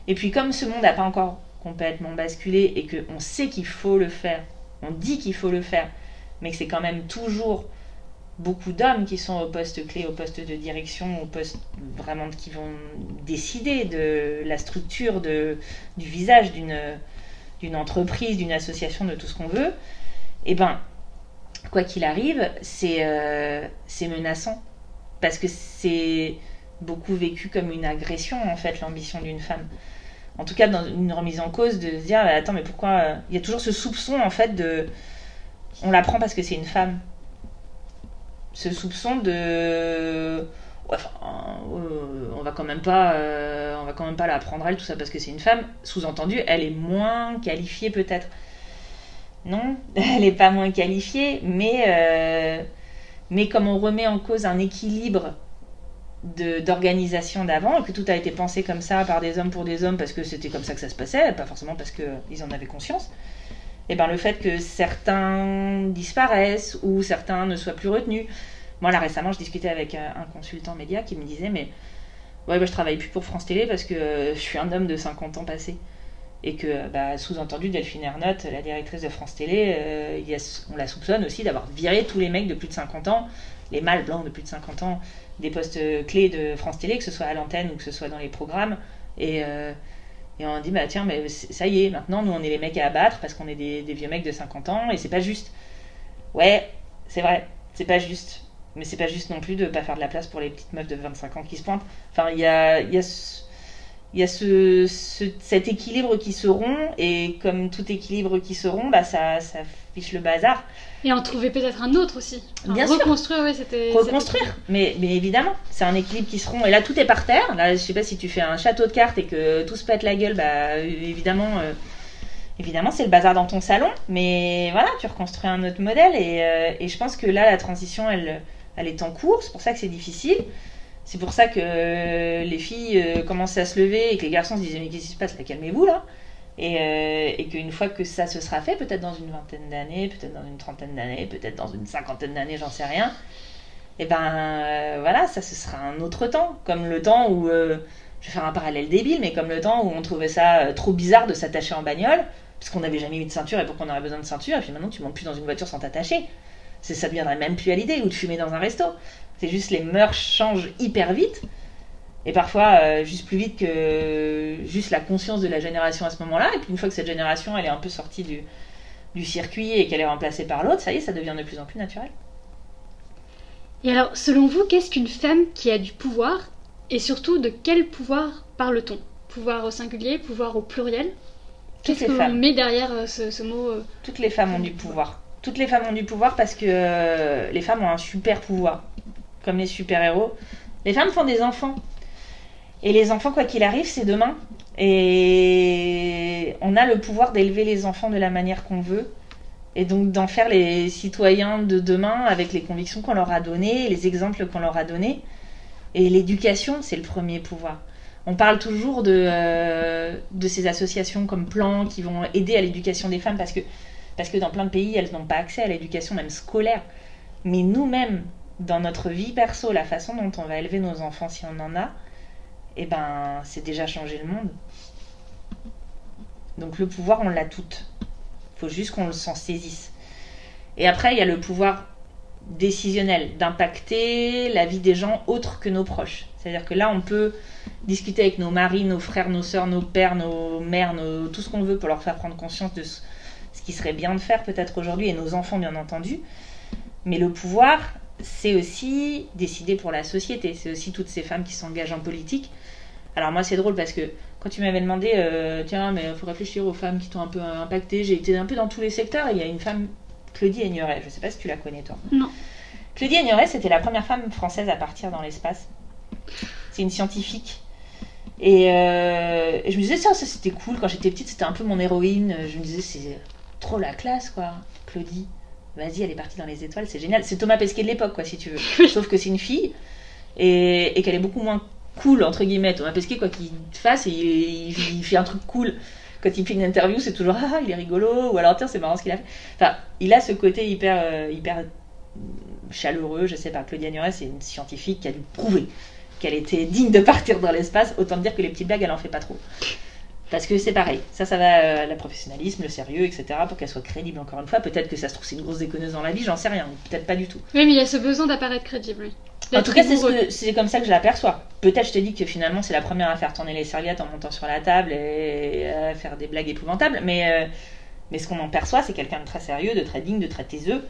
Et puis comme ce monde n'a pas encore complètement basculé et qu'on sait qu'il faut le faire, on dit qu'il faut le faire, mais que c'est quand même toujours beaucoup d'hommes qui sont au poste clé, au poste de direction, au poste vraiment qui vont décider de la structure de, du visage d'une, entreprise, d'une association, de tout ce qu'on veut, et eh ben, quoi qu'il arrive, c'est, euh, menaçant. Parce que c'est beaucoup vécu comme une agression, en fait, l'ambition d'une femme en tout cas dans une remise en cause, de se dire attends mais pourquoi euh, il y a toujours ce soupçon en fait de on la prend parce que c'est une femme. Ce soupçon de enfin, euh, on va quand même pas euh, on va quand même pas la prendre elle tout ça parce que c'est une femme. Sous-entendu, elle est moins qualifiée peut-être. Non, elle est pas moins qualifiée, mais mais comme on remet en cause un équilibre d'organisation d'avant, que tout a été pensé comme ça par des hommes pour des hommes parce que c'était comme ça que ça se passait, pas forcément parce qu'ils en avaient conscience, eh ben le fait que certains disparaissent ou certains ne soient plus retenus. Moi là récemment je discutais avec un consultant média qui me disait mais ouais bah, je travaille plus pour France Télé parce que je suis un homme de 50 ans passé et que bah, sous-entendu Delphine Ernotte, la directrice de France Télé, euh, on la soupçonne aussi d'avoir viré tous les mecs de plus de 50 ans, les mâles blancs de plus de 50 ans des postes clés de France Télé, que ce soit à l'antenne ou que ce soit dans les programmes. Et, euh, et on dit, bah tiens, mais ça y est, maintenant nous on est les mecs à abattre parce qu'on est des, vieux mecs de 50 ans et c'est pas juste. Ouais, c'est vrai, c'est pas juste. Mais c'est pas juste non plus de pas faire de la place pour les petites meufs de 25 ans qui se pointent. Enfin, il y a, y a il y a ce, cet équilibre qui se rompt, et comme tout équilibre qui se rompt, bah, ça fiche le bazar.
Et en trouver peut-être un autre aussi.
Bien
reconstruire, oui, c'était.
Reconstruire, mais, mais évidemment, c'est un équilibre qui se rompt. Et là, tout est par terre. Là, je sais pas si tu fais un château de cartes et que tout se pète la gueule, bah, évidemment. Euh, évidemment, c'est le bazar dans ton salon, mais voilà, tu reconstruis un autre modèle et, euh, et je pense que là, la transition, elle, elle est en cours. C'est pour ça que c'est difficile. C'est pour ça que euh, les filles euh, commençaient à se lever et que les garçons se disaient mais qu'est-ce qui se passe là? Calmez-vous là et, euh, et qu'une fois que ça se sera fait, peut-être dans une vingtaine d'années, peut-être dans une trentaine d'années, peut-être dans une cinquantaine d'années, j'en sais rien, et ben voilà, ça ce sera un autre temps, comme le temps où, je vais faire un parallèle débile, mais comme le temps où on trouvait ça trop bizarre de s'attacher en bagnole, parce qu'on n'avait jamais eu de ceinture et pourquoi on aurait besoin de ceinture, et puis maintenant tu montes plus dans une voiture sans t'attacher. Ça ne viendrait même plus à l'idée, ou de fumer dans un resto. C'est juste les mœurs changent hyper vite. Et parfois, euh, juste plus vite que juste la conscience de la génération à ce moment-là. Et puis une fois que cette génération, elle est un peu sortie du, du circuit et qu'elle est remplacée par l'autre, ça y est, ça devient de plus en plus naturel.
Et alors, selon vous, qu'est-ce qu'une femme qui a du pouvoir Et surtout, de quel pouvoir parle-t-on? Pouvoir au singulier, pouvoir au pluriel? Qu'est-ce qu'on met derrière euh, ce, mot euh,
Toutes les femmes ont du pouvoir. Toutes les femmes ont du pouvoir parce que les femmes ont un super pouvoir comme les super-héros. Les femmes font des enfants. Et les enfants, quoi qu'il arrive, c'est demain. Et on a le pouvoir d'élever les enfants de la manière qu'on veut. Et donc d'en faire les citoyens de demain avec les convictions qu'on leur a données, les exemples qu'on leur a donnés. Et l'éducation, c'est le premier pouvoir. On parle toujours de, euh, de ces associations comme Plan qui vont aider à l'éducation des femmes parce que, parce que dans plein de pays, elles n'ont pas accès à l'éducation même scolaire. Mais nous-mêmes, dans notre vie perso, la façon dont on va élever nos enfants si on en a, eh ben, c'est déjà changer le monde. Donc le pouvoir, on l'a tout. Il faut juste qu'on s'en saisisse. Et après, il y a le pouvoir décisionnel, d'impacter la vie des gens autres que nos proches. C'est-à-dire que là, on peut discuter avec nos maris, nos frères, nos sœurs, nos pères, nos mères, tout ce qu'on veut pour leur faire prendre conscience de ce qui serait bien de faire peut-être aujourd'hui, et nos enfants, bien entendu. Mais le pouvoir, c'est aussi décider pour la société. C'est aussi toutes ces femmes qui s'engagent en politique. Alors moi, c'est drôle parce que quand tu m'avais demandé, euh, tiens, mais il faut réfléchir aux femmes qui t'ont un peu impacté, j'ai été un peu dans tous les secteurs. il y a une femme, Claudie Aigneret, je ne sais pas si tu la connais toi.
Non.
Claudie Aigneret, c'était la première femme française à partir dans l'espace. C'est une scientifique Et, euh, et je me disais, ça, ça c'était cool. Quand j'étais petite, c'était un peu mon héroïne. Je me disais, c'est trop la classe, quoi. Claudie, vas-y, elle est partie dans les étoiles, c'est génial. C'est Thomas Pesquet de l'époque, quoi, si tu veux. Sauf que c'est une fille et, et qu'elle est beaucoup moins cool, entre guillemets. Thomas Pesquet, quoi qu'il fasse, il, il, fait un truc cool. Quand il fait une interview, c'est toujours ah, il est rigolo, ou alors tiens, c'est marrant ce qu'il a fait. Enfin, il a ce côté hyper, euh, hyper chaleureux, je sais pas. Claudia Nuret, c'est une scientifique qui a dû prouver qu'elle était digne de partir dans l'espace. Autant dire que les petites blagues, elle en fait pas trop. Parce que c'est pareil, ça, ça va euh, le professionnalisme, le sérieux, etc. pour qu'elle soit crédible encore une fois. Peut-être que ça se trouve, c'est une grosse déconneuse dans la vie, j'en sais rien, peut-être pas du tout.
Oui, mais il y a ce besoin d'apparaître crédible, oui.
En tout cas, c'est ce comme ça que je l'aperçois. Peut-être je te dis que finalement, c'est la première à faire tourner les serviettes en montant sur la table et à faire des blagues épouvantables, mais, euh, mais ce qu'on en perçoit, c'est quelqu'un de très sérieux, de très digne, de très taiseux.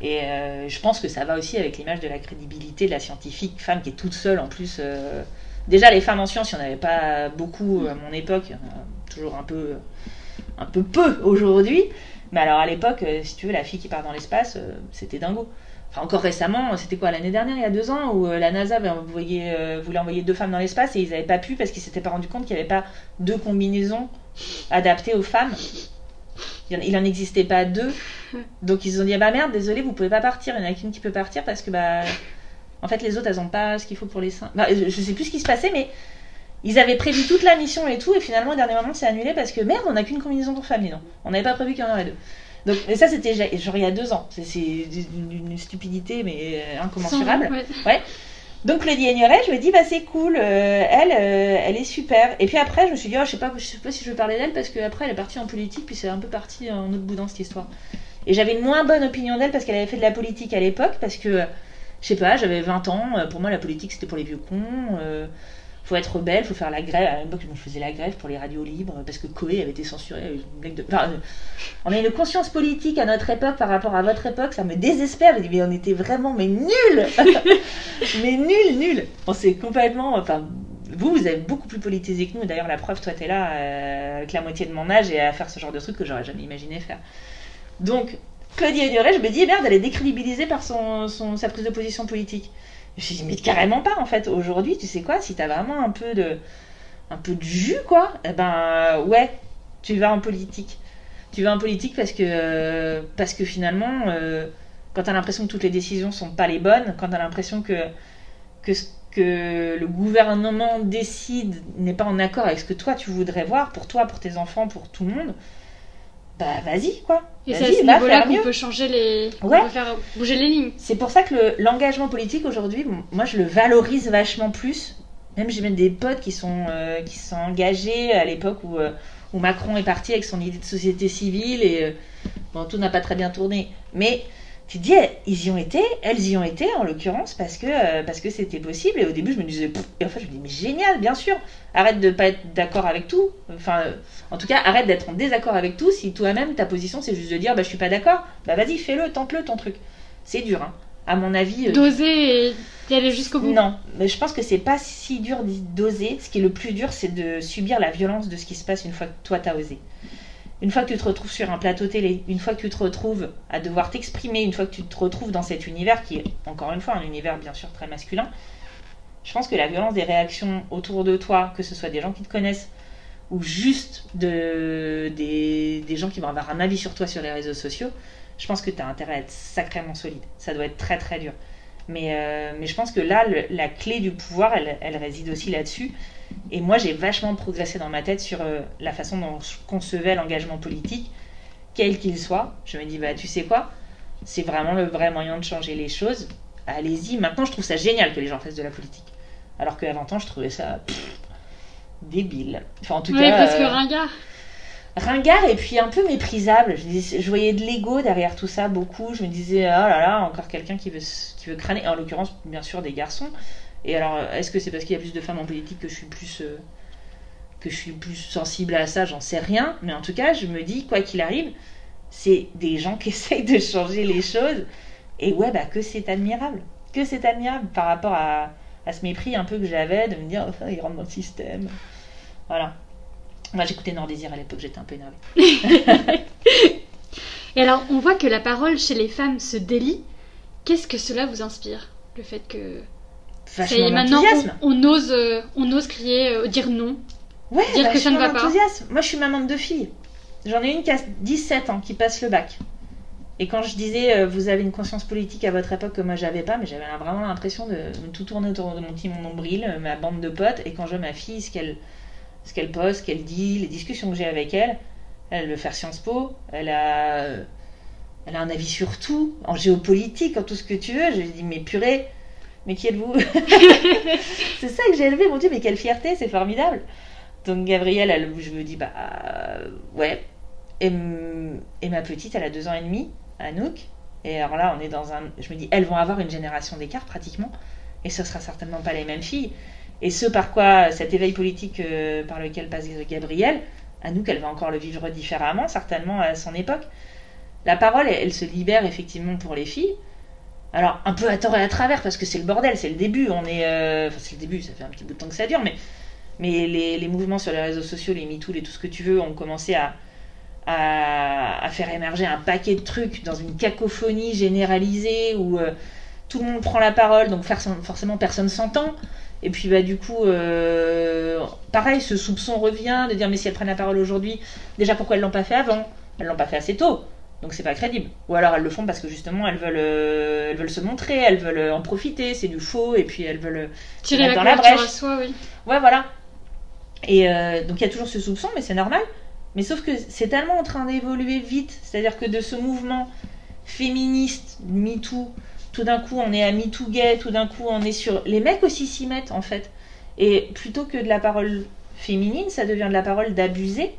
Et euh, je pense que ça va aussi avec l'image de la crédibilité de la scientifique femme qui est toute seule en plus. euh, Déjà, les femmes en sciences, il n'y en avait pas beaucoup à mon époque, a toujours un peu, un peu peu aujourd'hui. Mais alors à l'époque, euh, si tu veux, la fille qui part dans l'espace, euh, c'était dingo. Enfin, encore récemment, c'était quoi l'année dernière, il y a deux ans, où euh, la NASA envoyé, euh, voulait envoyer deux femmes dans l'espace et ils n'avaient pas pu parce qu'ils s'étaient pas rendu compte qu'il n'y avait pas deux combinaisons adaptées aux femmes. Il en- Il en existait pas deux. Donc ils se sont dit, ah bah merde, désolé, vous pouvez pas partir. Il n'y en a qu'une qui peut partir parce que, bah, en fait, les autres, elles ont pas ce qu'il faut pour les seins. Bah, je je sais plus ce qui se passait, mais ils avaient prévu toute la mission et tout, et finalement, au dernier moment, c'est annulé parce que merde, on n'a qu'une combinaison pour famille, non. On n'avait pas prévu qu'il y en aurait deux. Donc, mais ça, c'était genre il y a deux ans. C'est- une, stupidité, mais euh, incommensurable.
Ouais.
Donc Claudie Aigneret, je me dis bah c'est cool, euh, elle, euh, elle est super. Et puis après, je me suis dit oh, je sais pas, je sais pas si je veux parler d'elle parce qu'après elle est partie en politique, puis c'est un peu parti en autre bout dans cette histoire. Et j'avais une moins bonne opinion d'elle parce qu'elle avait fait de la politique à l'époque, parce que je sais pas, j'avais 20 ans, euh, pour moi la politique c'était pour les vieux cons. euh, faut être rebelle, faut faire la grève. À l'époque, je faisais la grève pour les radios libres parce que Coé avait été censuré. blague de- euh, on a une conscience politique à notre époque par rapport à votre époque, ça me désespère. Mais on était vraiment mais nuls Mais nul, nul On s'est complètement. Enfin, vous, vous avez beaucoup plus politisé que nous. D'ailleurs, la preuve, toi, t'es là euh, avec la moitié de mon âge et à faire ce genre de truc que j'aurais jamais imaginé faire. Donc, Claudie je me dis, merde, elle est décrédibilisée par son, sa prise de position politique. Je me suis dit, mais carrément pas, en fait. Aujourd'hui, tu sais quoi, si t'as vraiment un peu de. un peu de jus, quoi, eh ben, ouais, tu vas en politique. Tu vas en politique parce que. parce que finalement. euh, quand tu as l'impression que toutes les décisions sont pas les bonnes, quand tu as l'impression que, que ce que le gouvernement décide n'est pas en accord avec ce que toi tu voudrais voir pour toi, pour tes enfants, pour tout le monde, bah vas-y quoi.
Et c'est à ce niveau-là
faire
qu'on peut changer les. on
Ouais.
peut faire bouger les lignes.
C'est pour ça que le- l'engagement politique aujourd'hui, bon, moi je le valorise vachement plus. Même j'ai même des potes qui sont, euh, qui sont engagés à l'époque où, euh, où Macron est parti avec son idée de société civile et euh, bon, tout n'a pas très bien tourné. Mais tu te dis, ils y ont été, elles y ont été en l'occurrence parce que euh, parce que c'était possible. Et au début je me disais, Pff et en fait je me dis, mais génial, bien sûr. Arrête de pas être d'accord avec tout. Enfin, euh, en tout cas, arrête d'être en désaccord avec tout. Si toi-même ta position c'est juste de dire, bah je suis pas d'accord, bah vas-y fais-le, tente-le ton truc. C'est dur, hein. À mon avis. euh,
D'oser et d'y aller jusqu'au bout.
non, mais je pense que c'est pas si dur d'oser. Ce qui est le plus dur, c'est de subir la violence de ce qui se passe une fois que toi t'as osé. Une fois que tu te retrouves sur un plateau télé, une fois que tu te retrouves à devoir t'exprimer, une fois que tu te retrouves dans cet univers qui est, encore une fois, un univers bien sûr très masculin, je pense que la violence des réactions autour de toi, que ce soit des gens qui te connaissent ou juste de, des, des gens qui vont avoir un avis sur toi sur les réseaux sociaux, je pense que tu as intérêt à être sacrément solide. Ça doit être très très dur. Mais, euh, mais je pense que là, la clé du pouvoir, elle réside aussi là-dessus. Et moi, j'ai vachement progressé dans ma tête sur euh, la façon dont je concevais l'engagement politique, quel qu'il soit. Je me dis, bah, tu sais quoi? C'est vraiment le vrai moyen de changer les choses. Allez-y. Maintenant, je trouve ça génial que les gens fassent de la politique. Alors qu'à 20 ans, je trouvais ça pff, débile. Enfin, en tout
Oui,
cas.
parce que
euh,
ringard.
Ringard et puis un peu méprisable. Je, je voyais de l'ego derrière tout ça beaucoup. Je me disais, oh là là, encore quelqu'un qui veut, qui veut crâner. En l'occurrence, bien sûr, des garçons. Et alors, est-ce que c'est parce qu'il y a plus de femmes en politique que je suis plus, euh, que je suis plus sensible à ça? J'en sais rien. Mais en tout cas, je me dis, quoi qu'il arrive, c'est des gens qui essayent de changer les choses. Et ouais, bah que c'est admirable. Que c'est admirable par rapport à, à ce mépris un peu que j'avais de me dire, oh, ils rentrent dans le système. Voilà. Moi, j'écoutais Nordésir à l'époque, j'étais un peu énervée.
Et alors, on voit que la parole chez les femmes se délie. Qu'est-ce que cela vous inspire Le fait que
vachement
maintenant on, on ose, euh, on ose crier, euh, dire non.
Ouais,
dire que ça ne va pas.
Moi, je suis maman de deux filles. J'en ai une qui a 17 ans, qui passe le bac. Et quand je disais, euh, vous avez une conscience politique à votre époque que moi j'avais pas, mais j'avais vraiment l'impression de tout tourner autour de mon petit mon nombril, ma bande de potes. Et quand je vois ma fille, ce qu'elle ce qu'elle poste, ce qu'elle dit, les discussions que j'ai avec elle, elle veut faire Sciences Po, elle a, euh, elle a un avis sur tout, en géopolitique, en tout ce que tu veux. Je lui dis, mais purée, mais qui êtes-vous C'est ça que j'ai élevé, mon Dieu, mais quelle fierté, c'est formidable. Donc Gabrielle, elle, je me dis, bah euh, ouais. Et, m- et ma petite, elle a deux ans et demi, Anouk. Et alors là, on est dans un. Je me dis, elles vont avoir une génération d'écart pratiquement. Et ce sera certainement pas les mêmes filles. Et ce par quoi cet éveil politique euh, par lequel passe Gabrielle, Anouk, elle va encore le vivre différemment, certainement à son époque. La parole, elle, se libère effectivement pour les filles. Alors, un peu à tort et à travers, parce que c'est le bordel, c'est le début. On est. euh, Enfin, c'est le début, ça fait un petit bout de temps que ça dure, mais mais les, mouvements sur les réseaux sociaux, les MeToo, les tout ce que tu veux, ont commencé à, à, à faire émerger un paquet de trucs dans une cacophonie généralisée où euh, tout le monde prend la parole, donc forcément personne s'entend. Et puis bah du coup, euh, pareil, ce soupçon revient de dire mais si elles prennent la parole aujourd'hui, déjà pourquoi elles l'ont pas fait avant? Elles l'ont pas fait assez tôt, donc c'est pas crédible. Ou alors elles le font parce que justement elles veulent, euh, elles veulent se montrer, elles veulent en profiter, c'est du faux, et puis elles veulent
Tirer la
dans la
à
brèche.
soi, oui.
Ouais, voilà. Et euh, donc il y a toujours ce soupçon, mais c'est normal. Mais sauf que c'est tellement en train d'évoluer vite. C'est-à-dire que de ce mouvement féministe, MeToo, tout d'un coup on est à MeToo gay, tout d'un coup on est sur. Les mecs aussi s'y mettent en fait. Et plutôt que de la parole féminine, ça devient de la parole d'abusé.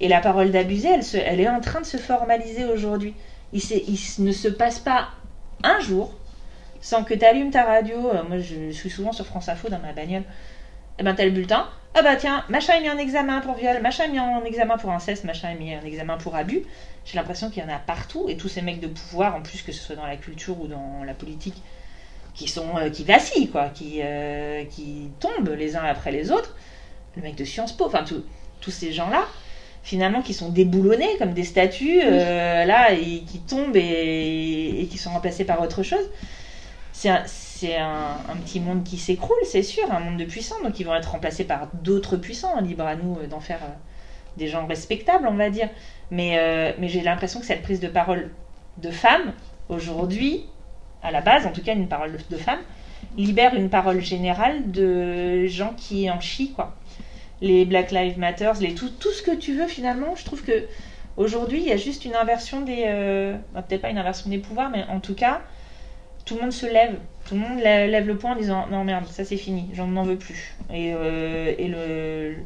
Et la parole d'abusé, elle, est en train de se formaliser aujourd'hui. Il, il ne se passe pas un jour sans que tu allumes ta radio. euh, moi, je suis souvent sur France Info dans ma bagnole. Et ben, t'as le bulletin. Ah bah tiens, machin est mis en examen pour viol, machin est mis en examen pour inceste, machin est mis en examen pour abus. J'ai l'impression qu'il y en a partout. Et tous ces mecs de pouvoir, en plus que ce soit dans la culture ou dans la politique, qui sont euh, qui vacillent, quoi, qui, euh, qui tombent les uns après les autres. Le mec de Sciences Po, enfin, tous ces gens-là finalement qui sont déboulonnés comme des statues euh, là et qui tombent et, et qui sont remplacés par autre chose c'est un, c'est un, petit monde qui s'écroule c'est sûr un monde de puissants donc ils vont être remplacés par d'autres puissants libre à nous euh, d'en faire euh, des gens respectables on va dire mais, euh, mais j'ai l'impression que cette prise de parole de femme aujourd'hui à la base en tout cas une parole de femme libère une parole générale de gens qui en chient quoi les Black Lives Matter, les tout, tout ce que tu veux finalement. Je trouve que aujourd'hui il y a juste une inversion des, bah, peut-être pas une inversion des pouvoirs, mais en tout cas tout le monde se lève, tout le monde lè- lève le poing en disant non merde ça c'est fini, j'en n'en veux plus. Et, euh, et le,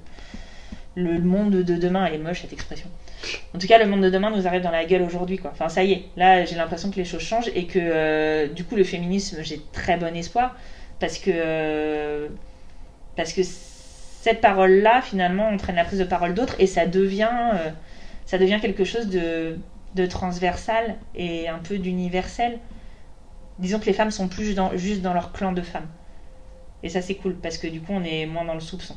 le monde de demain, elle est moche cette expression. En tout cas, le monde de demain nous arrive dans la gueule aujourd'hui, quoi. Enfin, ça y est. Là, j'ai l'impression que les choses changent et que, euh, du coup, le féminisme, j'ai très bon espoir parce que, euh, parce que cette parole-là, finalement, entraîne la prise de parole d'autres et ça devient, ça devient quelque chose de, de transversal et un peu d'universel. Disons que les femmes sont plus juste dans, juste dans leur clan de femmes. Et ça, c'est cool parce que du coup, on est moins dans le soupçon.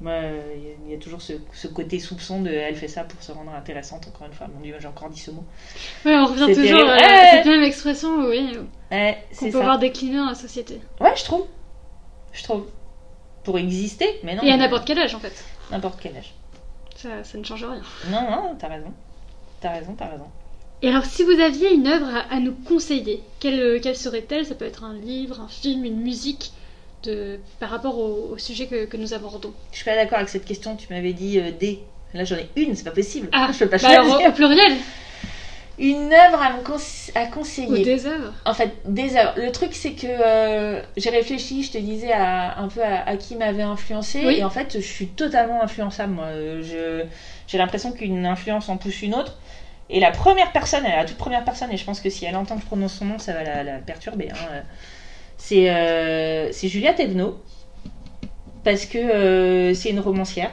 Moi, euh, il y a- toujours ce, ce côté soupçon de elle fait ça pour se rendre intéressante, encore une fois. Mon dieu, j'ai encore dit ce mot.
Ouais, on revient toujours à
Ouais.
cette même expression, oui,
Ouais,
qu'on
c'est
peut
ça.
voir décliner dans la société.
Ouais, je trouve. Je trouve. Pour exister, mais non.
Et à n'importe quel âge, en fait.
N'importe quel âge.
Ça, ça ne change rien.
Non, non, t'as raison. T'as raison, t'as raison.
Et alors, si vous aviez une œuvre à, à nous conseiller, quelle, euh, quelle serait-elle? Ça peut être un livre, un film, une musique, de, par rapport au, au sujet que, que nous abordons.
Je suis pas d'accord avec cette question, tu m'avais dit euh, des. Là, j'en ai une, c'est pas possible.
Ah,
je peux pas
Bah
choisir.
alors, au pluriel
Une œuvre à, me conse- à
Ou
conseiller.
des œuvres
En fait, des œuvres. Le truc, c'est que euh, j'ai réfléchi, je te disais, à, un peu à, à qui m'avait influencé.
Oui.
Et en fait, je suis totalement influençable, moi. Euh, j'ai l'impression qu'une influence en pousse une autre. Et la première personne, la toute première personne, et je pense que si elle entend que je prononce son nom, ça va la, la perturber. hein, euh, C'est, euh, Thévenot. Parce que euh, c'est une romancière.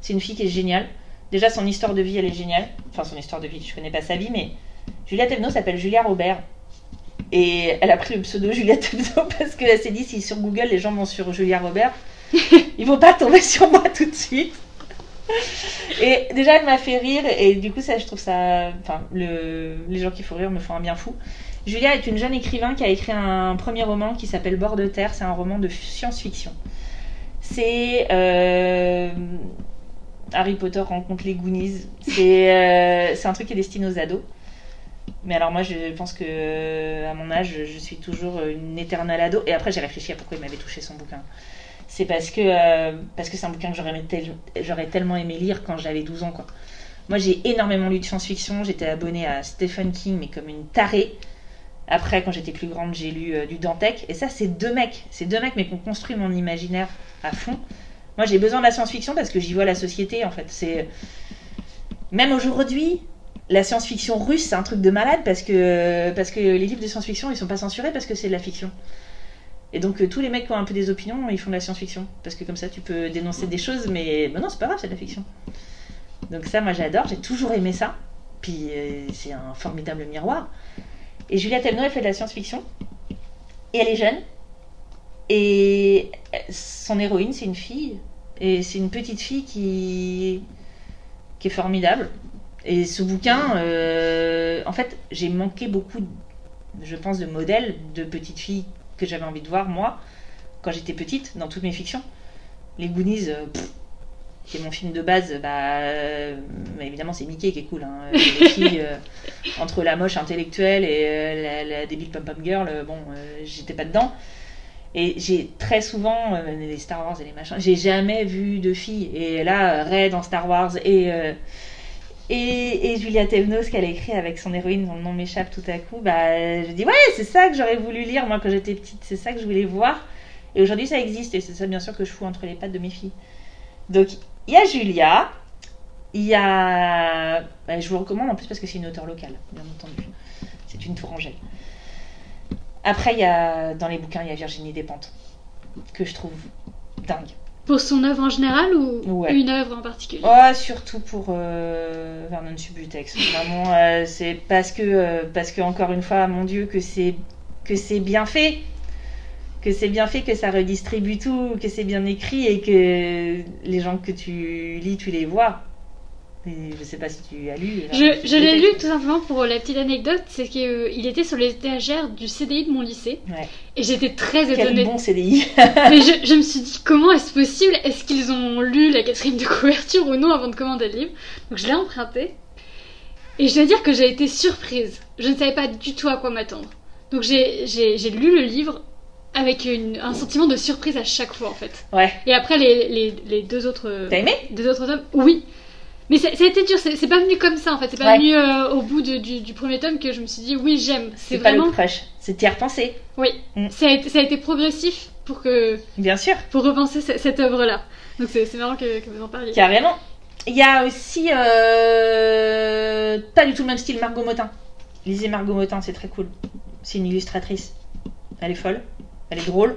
C'est une fille qui est géniale. Déjà, son histoire de vie, elle est géniale. Enfin, son histoire de vie, je connais pas sa vie, mais Julia Thévenot s'appelle Julia Robert. Et elle a pris le pseudo Julia Thévenot parce qu'elle s'est dit si sur Google les gens vont sur Julia Robert, ils vont pas tomber sur moi tout de suite. Et déjà, elle m'a fait rire et du coup, ça, je trouve ça. Enfin, le... les gens qui font rire me font un bien fou. Julia est une jeune écrivain qui a écrit un premier roman qui s'appelle Bord de terre. C'est un roman de science-fiction. C'est euh, Harry Potter rencontre les Goonies. C'est euh, c'est un truc qui est destiné aux ados. Mais alors moi, je pense que à mon âge, je suis toujours une éternelle ado. Et après, j'ai réfléchi à pourquoi il m'avait touché son bouquin. C'est parce que euh, parce que c'est un bouquin que j'aurais tellement aimé lire quand j'avais 12 ans, quoi. Moi, j'ai énormément lu de science-fiction. J'étais abonnée à Stephen King, mais comme une tarée. Après, quand j'étais plus grande, j'ai lu euh, du Dantec. Et ça, c'est deux mecs. C'est deux mecs, mais qui ont construit mon imaginaire à fond. Moi, j'ai besoin de la science-fiction parce que j'y vois la société, en fait. C'est même aujourd'hui, la science-fiction russe, c'est un truc de malade parce que parce que les livres de science-fiction, ils sont pas censurés parce que c'est de la fiction. Et donc euh, tous les mecs qui ont un peu des opinions, ils font de la science-fiction parce que comme ça, tu peux dénoncer des choses, mais bah non, c'est pas grave, c'est de la fiction. Donc ça, moi, j'adore. J'ai toujours aimé ça. Puis euh, c'est un formidable miroir. Et Julia Telno, elle fait de la science-fiction. Et elle est jeune. Et son héroïne, c'est une fille. Et c'est une petite fille qui, qui est formidable. Et ce bouquin, euh, en fait, j'ai manqué beaucoup, je pense, de modèles de petites filles que j'avais envie de voir, moi, quand j'étais petite, dans toutes mes fictions. Les Goonies, euh, pff, qui est mon film de base, bah, euh, mais évidemment, c'est Mickey qui est cool. Hein. Les filles, euh, entre la moche intellectuelle et euh, la, la débile pom-pom girl, euh, bon, euh, j'étais pas dedans. Et j'ai très souvent, euh, les Star Wars et les machins, j'ai jamais vu de filles. Et là, Rey dans Star Wars et, euh, et, Julia Tevnos qu'elle a écrit avec son héroïne dont le nom m'échappe tout à coup, bah, je dis ouais, c'est ça que j'aurais voulu lire moi quand j'étais petite, c'est ça que je voulais voir. Et aujourd'hui, ça existe et c'est ça bien sûr que je fous entre les pattes de mes filles. Donc, il y a Julia, il y a. bah, je vous recommande en plus parce que c'est une auteure locale, bien entendu. C'est une tourangelle. Après, il y a, dans les bouquins, il y a Virginie Despentes, que je trouve dingue.
Pour son œuvre en général ou
Ouais.
une œuvre en particulier?
Oh, surtout pour euh, Vernon Subutex. Vraiment, euh, c'est parce que, euh, parce que, encore une fois, mon Dieu, que c'est, que c'est bien fait. Que c'est bien fait, que ça redistribue tout, que c'est bien écrit et que les gens que tu lis, tu les vois. Je sais pas si tu as lu.
Je,
Vernon
je l'ai lu tout simplement pour la petite anecdote, c'est qu'il était sur les étagères du CDI de mon lycée
Ouais.
et j'étais très
Quel
étonnée.
bon CDI.
Mais je, je me suis dit comment est-ce possible? Est-ce qu'ils ont lu la quatrième de couverture ou non avant de commander le livre? Donc je l'ai emprunté et je dois dire que j'ai été surprise. Je ne savais pas du tout à quoi m'attendre. Donc j'ai lu le livre avec une- un sentiment de surprise à chaque fois en fait.
ouais.
Et après les, les, les deux autres
T'as aimé?
deux autres tomes, oui. Mais ça, ça a été dur, c'est pas venu comme ça en fait, c'est pas
Ouais.
venu euh, au bout de- du, du premier tome que je me suis dit oui j'aime. C'est
pas
vraiment,
le crush. C'était repensé.
oui,
Mm.
ça, a été, ça a été progressif pour que
Bien sûr.
pour repenser ce- cette œuvre là. Donc c'est c'est marrant que, que vous en parliez.
Carrément. Il y a aussi euh, pas du tout le même style Margot Motin. Lisez Margot Motin, c'est très cool. C'est une illustratrice. Elle est folle, elle est drôle.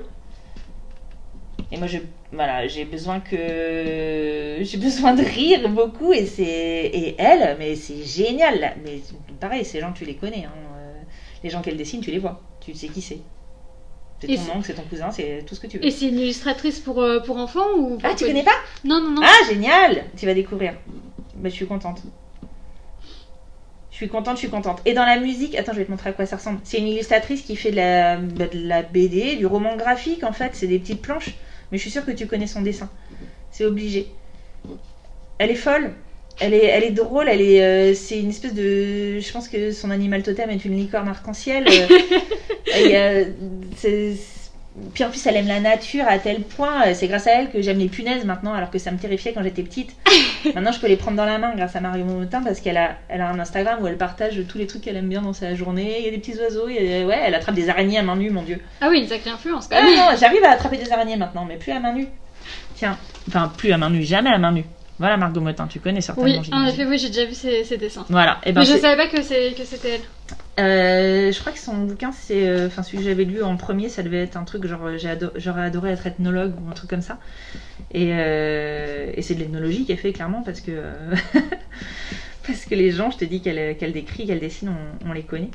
Et moi, je, voilà, j'ai besoin que j'ai besoin de rire beaucoup et c'est et elle, mais c'est génial. Mais pareil, ces gens tu les connais. hein. Euh, Les gens qu'elle dessine, tu les vois. Tu sais qui c'est. C'est ton oncle, c'est ton cousin, c'est tout ce que tu veux.
Et c'est une illustratrice pour, euh, pour enfants ou
Ah, tu connais pas
Non non non.
ah, génial Tu vas découvrir. Bah, je suis contente. Je suis contente, je suis contente. Et dans la musique, attends, je vais te montrer à quoi ça ressemble. C'est une illustratrice qui fait de la, bah, de la BD, du roman graphique en fait. C'est des petites planches. Mais je suis sûre que tu connais son dessin. C'est obligé. Elle est folle. Elle est, elle est drôle. Elle est, euh, c'est une espèce de. Je pense que son animal totem est une licorne arc-en-ciel. euh, et, euh, c'est- puis en plus, elle aime la nature à tel point. C'est grâce à elle que j'aime les punaises maintenant, alors que ça me terrifiait quand j'étais petite. maintenant, je peux les prendre dans la main grâce à Mario Motin parce qu'elle a, elle a un Instagram où elle partage tous les trucs qu'elle aime bien dans sa journée. Il y a des petits oiseaux. il y a- ouais, elle attrape des araignées à main nue, mon dieu.
Ah oui, une sacrée influence. quand
Ah non, j'arrive à attraper des araignées maintenant, mais plus à main nue. Tiens, enfin, plus à main nue, jamais à main nue. Voilà Margot Motin, tu connais certainement.
Oui, en effet, oui, j'ai déjà vu ces dessins.
Voilà, et ben
Mais je savais pas que c'est- que c'était elle.
Euh, je crois que son bouquin, c'est. euh, Enfin, celui que j'avais lu en premier, ça devait être un truc genre. euh, ado- J'aurais adoré être ethnologue ou un truc comme ça. Et, euh, et c'est de l'ethnologie est fait, clairement, parce que. parce que les gens, je te dis qu'elle qu'elle décrit, qu'elle dessine, on, on les connaît.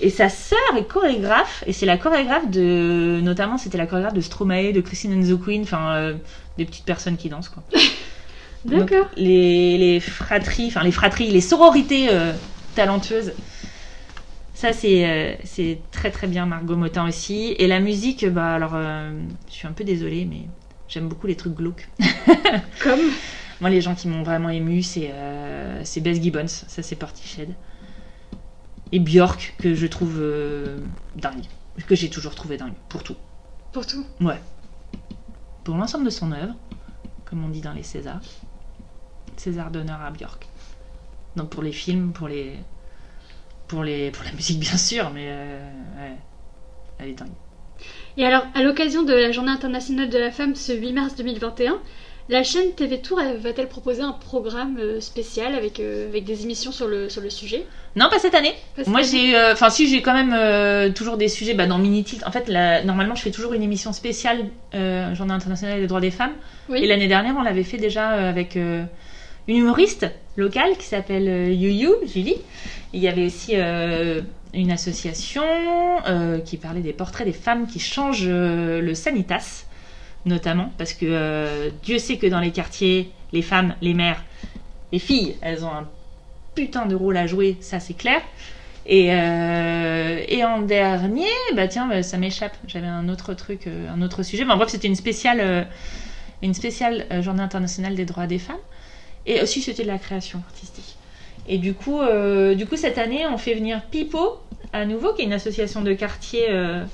Et sa sœur est chorégraphe, et c'est la chorégraphe de. Notamment, c'était la chorégraphe de Stromae, de Christine and the Queen, enfin, des petites personnes qui dansent, quoi.
D'accord.
les, les fratries, enfin les fratries, les sororités talentueuses. Ça, c'est euh, c'est très très bien Margot Motin aussi. Et la musique, bah alors, euh, je suis un peu désolée, mais j'aime beaucoup les trucs glauques.
Comme
Moi, les gens qui m'ont vraiment ému, c'est euh, c'est Bess Gibbons, ça c'est Portiched. Et Björk, que je trouve dingue. Que j'ai toujours trouvé dingue, pour tout.
pour tout.
Ouais. Pour l'ensemble de son œuvre, comme on dit dans les Césars. César d'honneur à Björk. Donc pour les films, pour les. Pour, les, pour la musique, bien sûr, mais euh, ouais. Elle est dingue.
Et alors, à l'occasion de la Journée internationale de la femme ce 8 mars 2021, la chaîne TV Tour elle, va-t-elle proposer un programme euh, spécial avec, euh, avec des émissions sur le, sur le sujet?
Non, pas cette année.
Pas cette
Moi, j'ai euh, Enfin, si, j'ai quand même euh, toujours des sujets bah, dans Mini Tilt. En fait, normalement, je fais toujours une émission spéciale Journée internationale des droits des femmes.
Oui.
Et l'année dernière, on l'avait fait déjà avec une humoriste locale qui s'appelle euh, Yuyu, Julie. Il y avait aussi euh, une association euh, qui parlait des portraits des femmes qui changent le sanitas, notamment, parce que Dieu sait que dans les quartiers, les femmes, les mères, les filles, elles ont un putain de rôle à jouer, ça c'est clair. Et, en dernier, bah tiens, bah, ça m'échappe. J'avais un autre truc, un autre sujet. Mais en bref, c'était une spéciale, une spéciale Journée internationale des droits des femmes. Et aussi, c'était de la création artistique. Et du coup, euh, du coup, cette année, on fait venir Pipo à nouveau, qui est une association de quartier euh,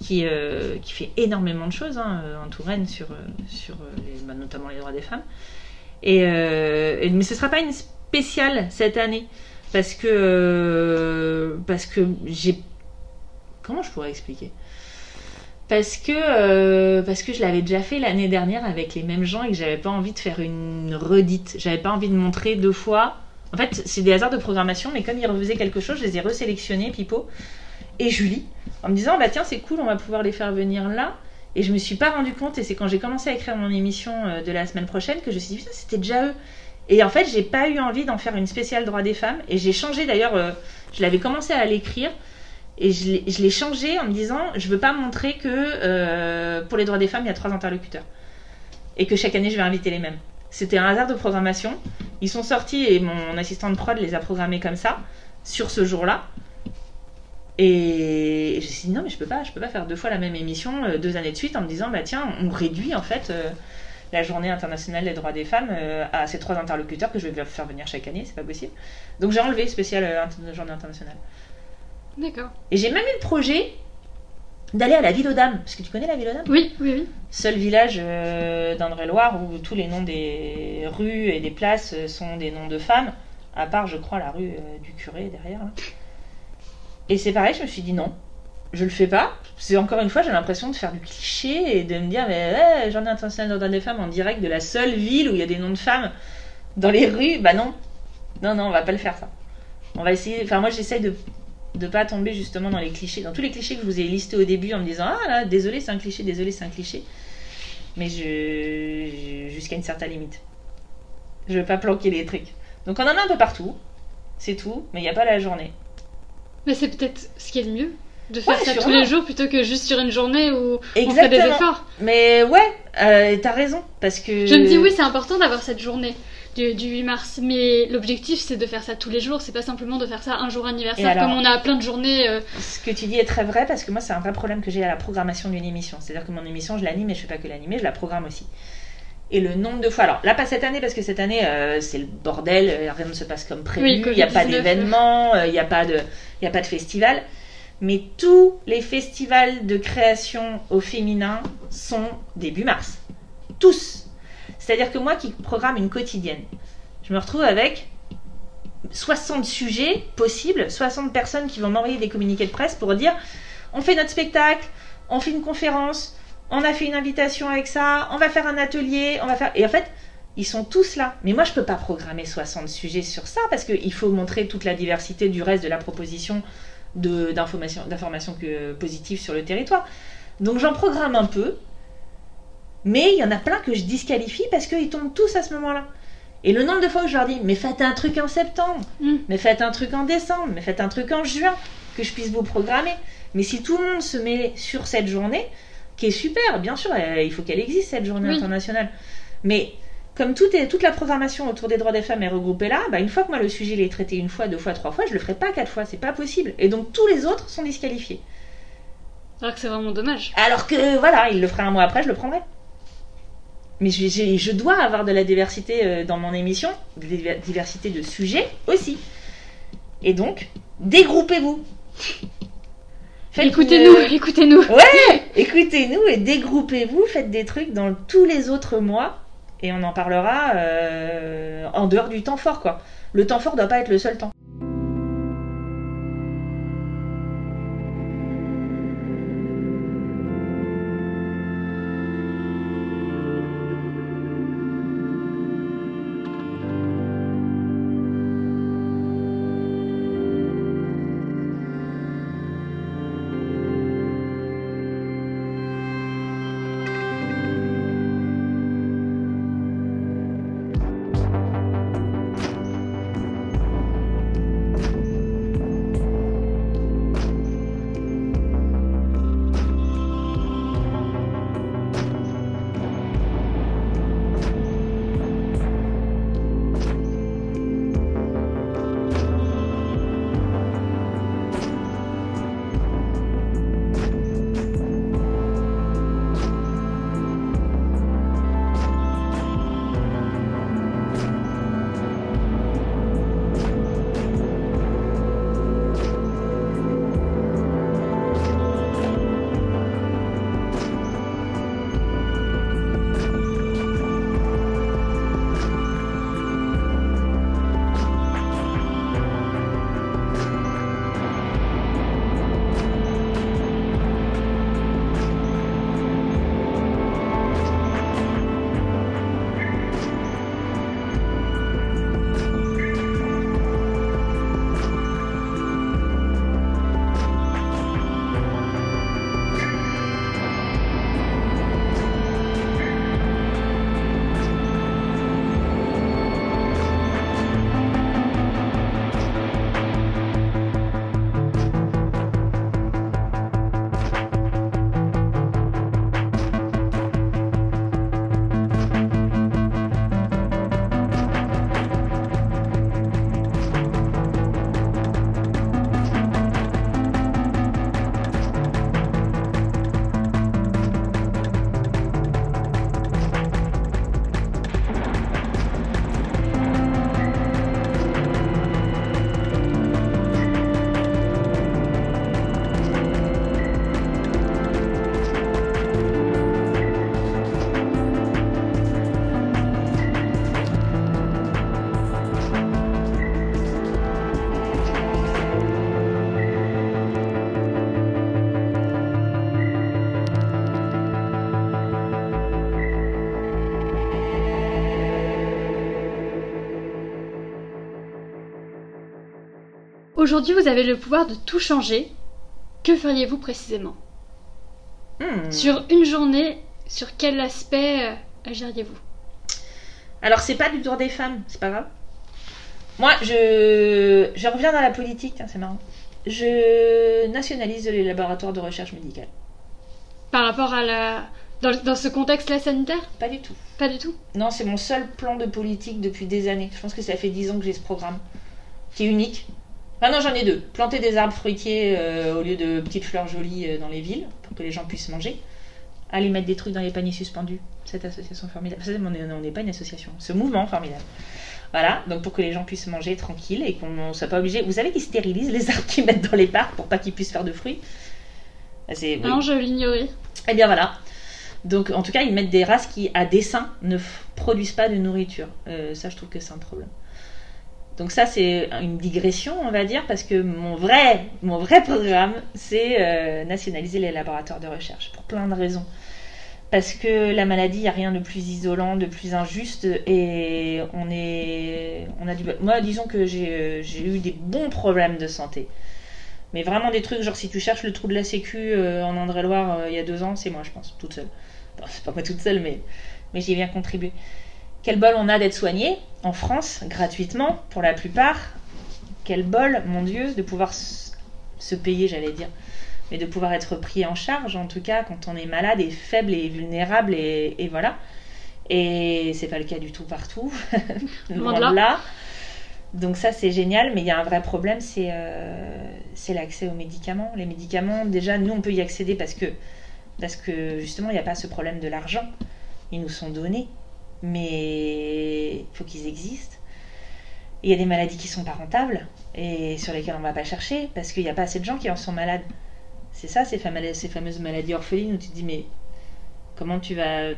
qui, euh, qui fait énormément de choses hein, en Touraine sur, sur les- bah, notamment les droits des femmes. Et, mais ce sera pas une spéciale cette année parce que parce que j'ai comment je pourrais expliquer? Parce que euh, parce que je l'avais déjà fait l'année dernière avec les mêmes gens et que j'avais pas envie de faire une redite. J'avais pas envie de montrer deux fois. En fait c'est des hasards de programmation mais comme ils refaisaient quelque chose je les ai resélectionnés Pipo et Julie en me disant bah tiens c'est cool on va pouvoir les faire venir là. Et je me suis pas rendu compte et c'est quand j'ai commencé à écrire mon émission euh, de la semaine prochaine que je me suis dit putain c'était déjà eux. Et en fait j'ai pas eu envie d'en faire une spéciale droit des femmes. Et j'ai changé d'ailleurs euh, je l'avais commencé à l'écrire et je l'ai- changé en me disant je veux pas montrer que euh, pour les droits des femmes il y a trois interlocuteurs. Et que chaque année je vais inviter les mêmes. C'était un hasard de programmation. Ils sont sortis et mon assistant de prod les a programmés comme ça sur ce jour là et je me suis dit non mais je peux pas je peux pas faire deux fois la même émission euh, deux années de suite en me disant bah tiens on réduit en fait euh, la journée internationale des droits des femmes à ces trois interlocuteurs que je vais faire venir chaque année c'est pas possible. Donc j'ai enlevé spécial journée internationale
D'accord.
et j'ai même eu le projet d'aller à la ville aux dames parce que tu connais la ville aux dames?
Oui, oui, oui.
seul village euh, d'Indre-et-Loire où tous les noms des rues et des places euh, sont des noms de femmes, à part, je crois, la rue euh, du curé derrière. là. Et c'est pareil, je me suis dit non, je le fais pas. C'est encore une fois, j'ai l'impression de faire du cliché et de me dire, mais ouais, journée internationale des droits des femmes en direct de la seule ville où il y a des noms de femmes dans les rues. Bah non, non, non, on va pas le faire ça. On va essayer, enfin, moi j'essaye de de pas tomber justement dans les clichés, dans tous les clichés que je vous ai listés au début en me disant ah là désolé c'est un cliché, désolé c'est un cliché, mais je, je- jusqu'à une certaine limite. Je veux pas planquer les trucs. Donc on en a un peu partout, c'est tout, mais il n'y a pas la journée.
Mais c'est peut-être ce qui est le mieux. De faire
Ouais,
ça tous les jours plutôt que juste sur une journée où on fait des efforts.
Mais ouais, euh, t'as raison parce que
Je me dis oui, c'est important d'avoir cette journée du, du 8 mars, mais l'objectif c'est de faire ça tous les jours, c'est pas simplement de faire ça un jour
Et
anniversaire
alors
comme on a plein de journées. euh,
Ce que tu dis est très vrai parce que moi c'est un vrai problème que j'ai à la programmation d'une émission. C'est-à-dire que mon émission je l'anime mais je fais pas que l'animer, je la programme aussi. Et le nombre de fois, alors là pas cette année parce que cette année euh, c'est le bordel, euh, rien ne se passe comme prévu,
Oui,
il n'y a pas
Covid-19,
d'événement, il n'y a pas de, il y a pas de festival. Mais tous les festivals de création au féminin sont début mars. Tous. C'est-à-dire que moi qui programme une quotidienne, je me retrouve avec 60 sujets possibles, 60 personnes qui vont m'envoyer des communiqués de presse pour dire on fait notre spectacle, on fait une conférence, on a fait une invitation avec ça, on va faire un atelier, on va faire. Et en fait, ils sont tous là. Mais moi, je peux pas programmer 60 sujets sur ça parce qu'il faut montrer toute la diversité du reste de la proposition d'informations positives sur le territoire. Donc j'en programme un peu, mais il y en a plein que je disqualifie parce qu'ils tombent tous à ce moment-là. Et le nombre de fois où je leur dis, mais faites un truc en septembre,
Mm.
mais faites un truc en décembre, mais faites un truc en juin, que je puisse vous programmer. Mais si tout le monde se met sur cette journée, qui est super, bien sûr, euh, il faut qu'elle existe cette journée
Oui.
internationale. Mais comme tout est, toute la programmation autour des droits des femmes est regroupée là, bah, une fois que moi le sujet est traité une fois, deux fois, trois fois, je le ferai pas quatre fois, c'est pas possible. Et donc tous les autres sont disqualifiés.
Alors que c'est vraiment dommage.
Alors que voilà, il le fera un mois après, je le prendrai. Mais je, je- je dois avoir de la diversité euh, dans mon émission, de la diversité de sujets aussi. Et donc, dégroupez-vous. Faites
Écoutez-nous,
une-
écoutez-nous.
Ouais, écoutez-nous et dégroupez-vous, faites des trucs dans tous les autres mois et on en parlera euh, en dehors du temps fort quoi. Le temps fort doit pas être le seul temps.
Aujourd'hui, vous avez le pouvoir de tout changer. Que feriez-vous précisément
Hmm.
Sur une journée, sur quel aspect euh, agiriez-vous
Alors c'est pas du droit des femmes, c'est pas grave. Moi, je, je reviens dans la politique, c'est marrant. Je nationalise les laboratoires de recherche médicale.
Par rapport à la... Dans, dans ce contexte-là sanitaire
Pas du tout.
Pas du tout.
Non, c'est mon seul plan de politique depuis des années. Je pense que ça fait 10 ans que j'ai ce programme, qui est unique. Ah non, j'en ai deux. Planter des arbres fruitiers euh, au lieu de petites fleurs jolies euh, dans les villes, pour que les gens puissent manger. Aller mettre des trucs dans les paniers suspendus. Cette association formidable. Ça, On n'est pas une association, ce mouvement formidable. Voilà, donc pour que les gens puissent manger tranquille et qu'on ne soit pas obligé. Vous savez qu'ils stérilisent les arbres qu'ils mettent dans les parcs pour pas qu'ils puissent faire de fruits? Ah, oui.
Non, je l'ignorais.
Eh bien voilà. Donc en tout cas, ils mettent des races qui, à dessein, ne produisent pas de nourriture. Euh, ça, je trouve que c'est un problème. Donc ça, c'est une digression, on va dire, parce que mon vrai, mon vrai programme, c'est euh, nationaliser les laboratoires de recherche, pour plein de raisons. Parce que la maladie, il n'y a rien de plus isolant, de plus injuste, et on est, on a du, moi, disons que j'ai, euh, j'ai eu des bons problèmes de santé. Mais vraiment des trucs, genre si tu cherches le trou de la sécu euh, en Indre-et-Loire euh, il y a deux ans, c'est moi, je pense, toute seule. Bon, c'est pas moi toute seule, mais, mais j'y ai bien contribué. Quel bol on a d'être soigné en France, gratuitement, pour la plupart? Quel bol, mon Dieu, de pouvoir se payer, j'allais dire, mais de pouvoir être pris en charge, en tout cas, quand on est malade et faible et vulnérable, et, et voilà. Et c'est pas le cas du tout partout.
Loin là.
là. Donc ça c'est génial, mais il y a un vrai problème, c'est euh, c'est l'accès aux médicaments. Les médicaments, déjà nous on peut y accéder parce que parce que justement il n'y a pas ce problème de l'argent. Ils nous sont donnés, mais il faut qu'ils existent. Il y a des maladies qui sont pas rentables et sur lesquelles on va pas chercher parce qu'il n'y a pas assez de gens qui en sont malades. C'est ça ces fameuses, maladies orphelines où tu te dis mais comment tu vas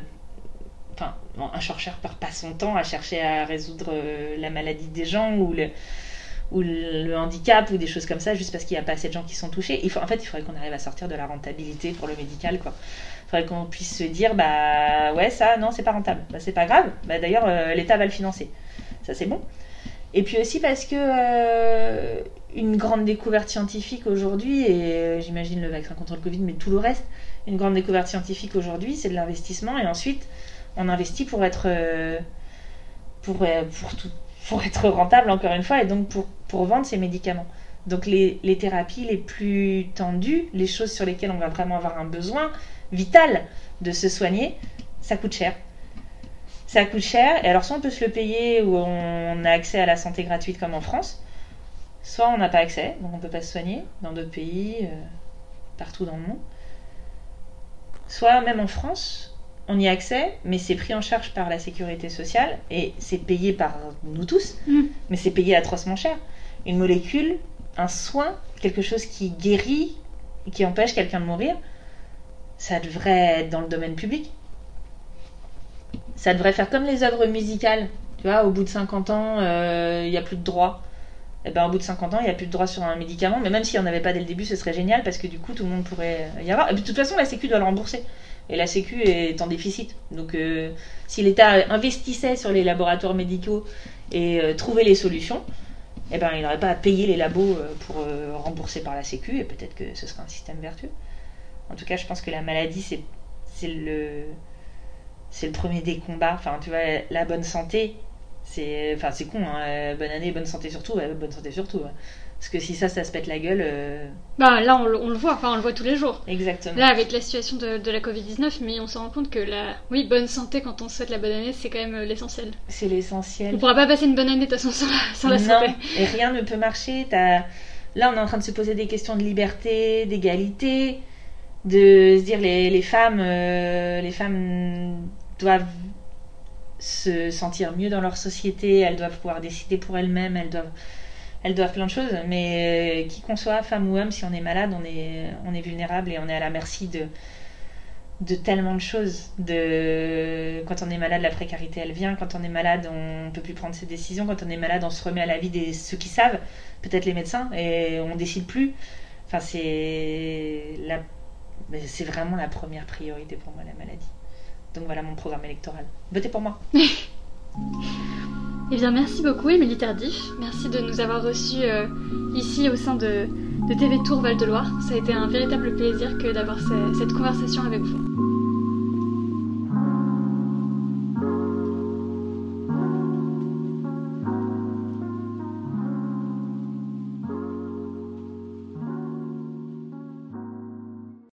enfin, un chercheur perd pas son temps à chercher à résoudre euh, la maladie des gens ou le, handicap ou des choses comme ça juste parce qu'il n'y a pas assez de gens qui sont touchés. En fait, il faudrait qu'on arrive à sortir de la rentabilité pour le médical, quoi. Faudrait qu'on puisse se dire, bah ouais, ça, non, c'est pas rentable. Bah, c'est pas grave. Bah, D'ailleurs, euh, l'État va le financer. Ça, c'est bon. Et puis aussi parce que euh, une grande découverte scientifique aujourd'hui, et euh, j'imagine le vaccin contre le Covid, mais tout le reste, une grande découverte scientifique aujourd'hui, c'est de l'investissement. Et ensuite, on investit pour être pour, pour, tout- pour être rentable encore une fois et donc pour, pour vendre ces médicaments. Donc les, les thérapies les plus tendues, les choses sur lesquelles on va vraiment avoir un besoin vital de se soigner, ça coûte cher. Ça coûte cher et alors soit on peut se le payer ou on a accès à la santé gratuite comme en France, soit on n'a pas accès, donc on ne peut pas se soigner dans d'autres pays, euh, partout dans le monde. Soit même en France, on y a accès, mais c'est pris en charge par la sécurité sociale et c'est payé par nous tous,
Mm.
mais c'est payé atrocement cher. Une molécule, un soin, quelque chose qui guérit et qui empêche quelqu'un de mourir, ça devrait être dans le domaine public. Ça devrait faire comme les œuvres musicales. Tu vois, au bout de 50 ans, euh, il n'y a plus de droit. Et ben, au bout de 50 ans, il n'y a plus de droit sur un médicament. Mais même s'il n'y en avait pas dès le début, ce serait génial parce que du coup, tout le monde pourrait y avoir. Et puis, de toute façon, la Sécu doit le rembourser. Et la Sécu est en déficit. Donc, euh, si l'État investissait sur les laboratoires médicaux et euh, trouvait les solutions, eh ben, il n'aurait pas à payer les labos pour rembourser par la Sécu. Et peut-être que ce serait un système vertueux. En tout cas, je pense que la maladie, c'est c'est le c'est le premier des combats. Enfin, tu vois, la bonne santé, c'est enfin c'est con. Hein, bonne année, bonne santé surtout. ouais, bonne santé surtout. ouais. Parce que si ça, ça se pète la gueule, euh,
Bah là, on, le- on le voit, enfin on le voit tous les jours.
exactement.
Là, avec la situation de, de la Covid-19, mais on se rend compte que la oui, bonne santé quand on souhaite la bonne année, c'est quand même euh, l'essentiel.
C'est l'essentiel.
On pourra pas passer une bonne année de toute façon sans la, sans la
non,
santé.
et rien ne peut marcher. T'as- Là, on est en train de se poser des questions de liberté, d'égalité, de se dire les, les femmes, euh, les femmes doivent se sentir mieux dans leur société, elles doivent pouvoir décider pour elles-mêmes, elles doivent, elles doivent plein de choses. Mais euh, qui qu'on soit, femme ou homme, si on est malade, on est, on est vulnérable et on est à la merci de de tellement de choses. De quand on est malade, la précarité elle vient. Quand on est malade, on peut plus prendre ses décisions. Quand on est malade, on se remet à la vie des ceux qui savent, peut-être les médecins, et on décide plus. Enfin, c'est la, c'est vraiment la première priorité pour moi la maladie. Donc voilà mon programme électoral. Votez pour moi.
Eh bien, merci beaucoup, Émilie Tardif. Merci de nous avoir reçus euh, ici au sein de, de TV Tour Val de Loire. Ça a été un véritable plaisir que d'avoir ce- cette conversation avec vous.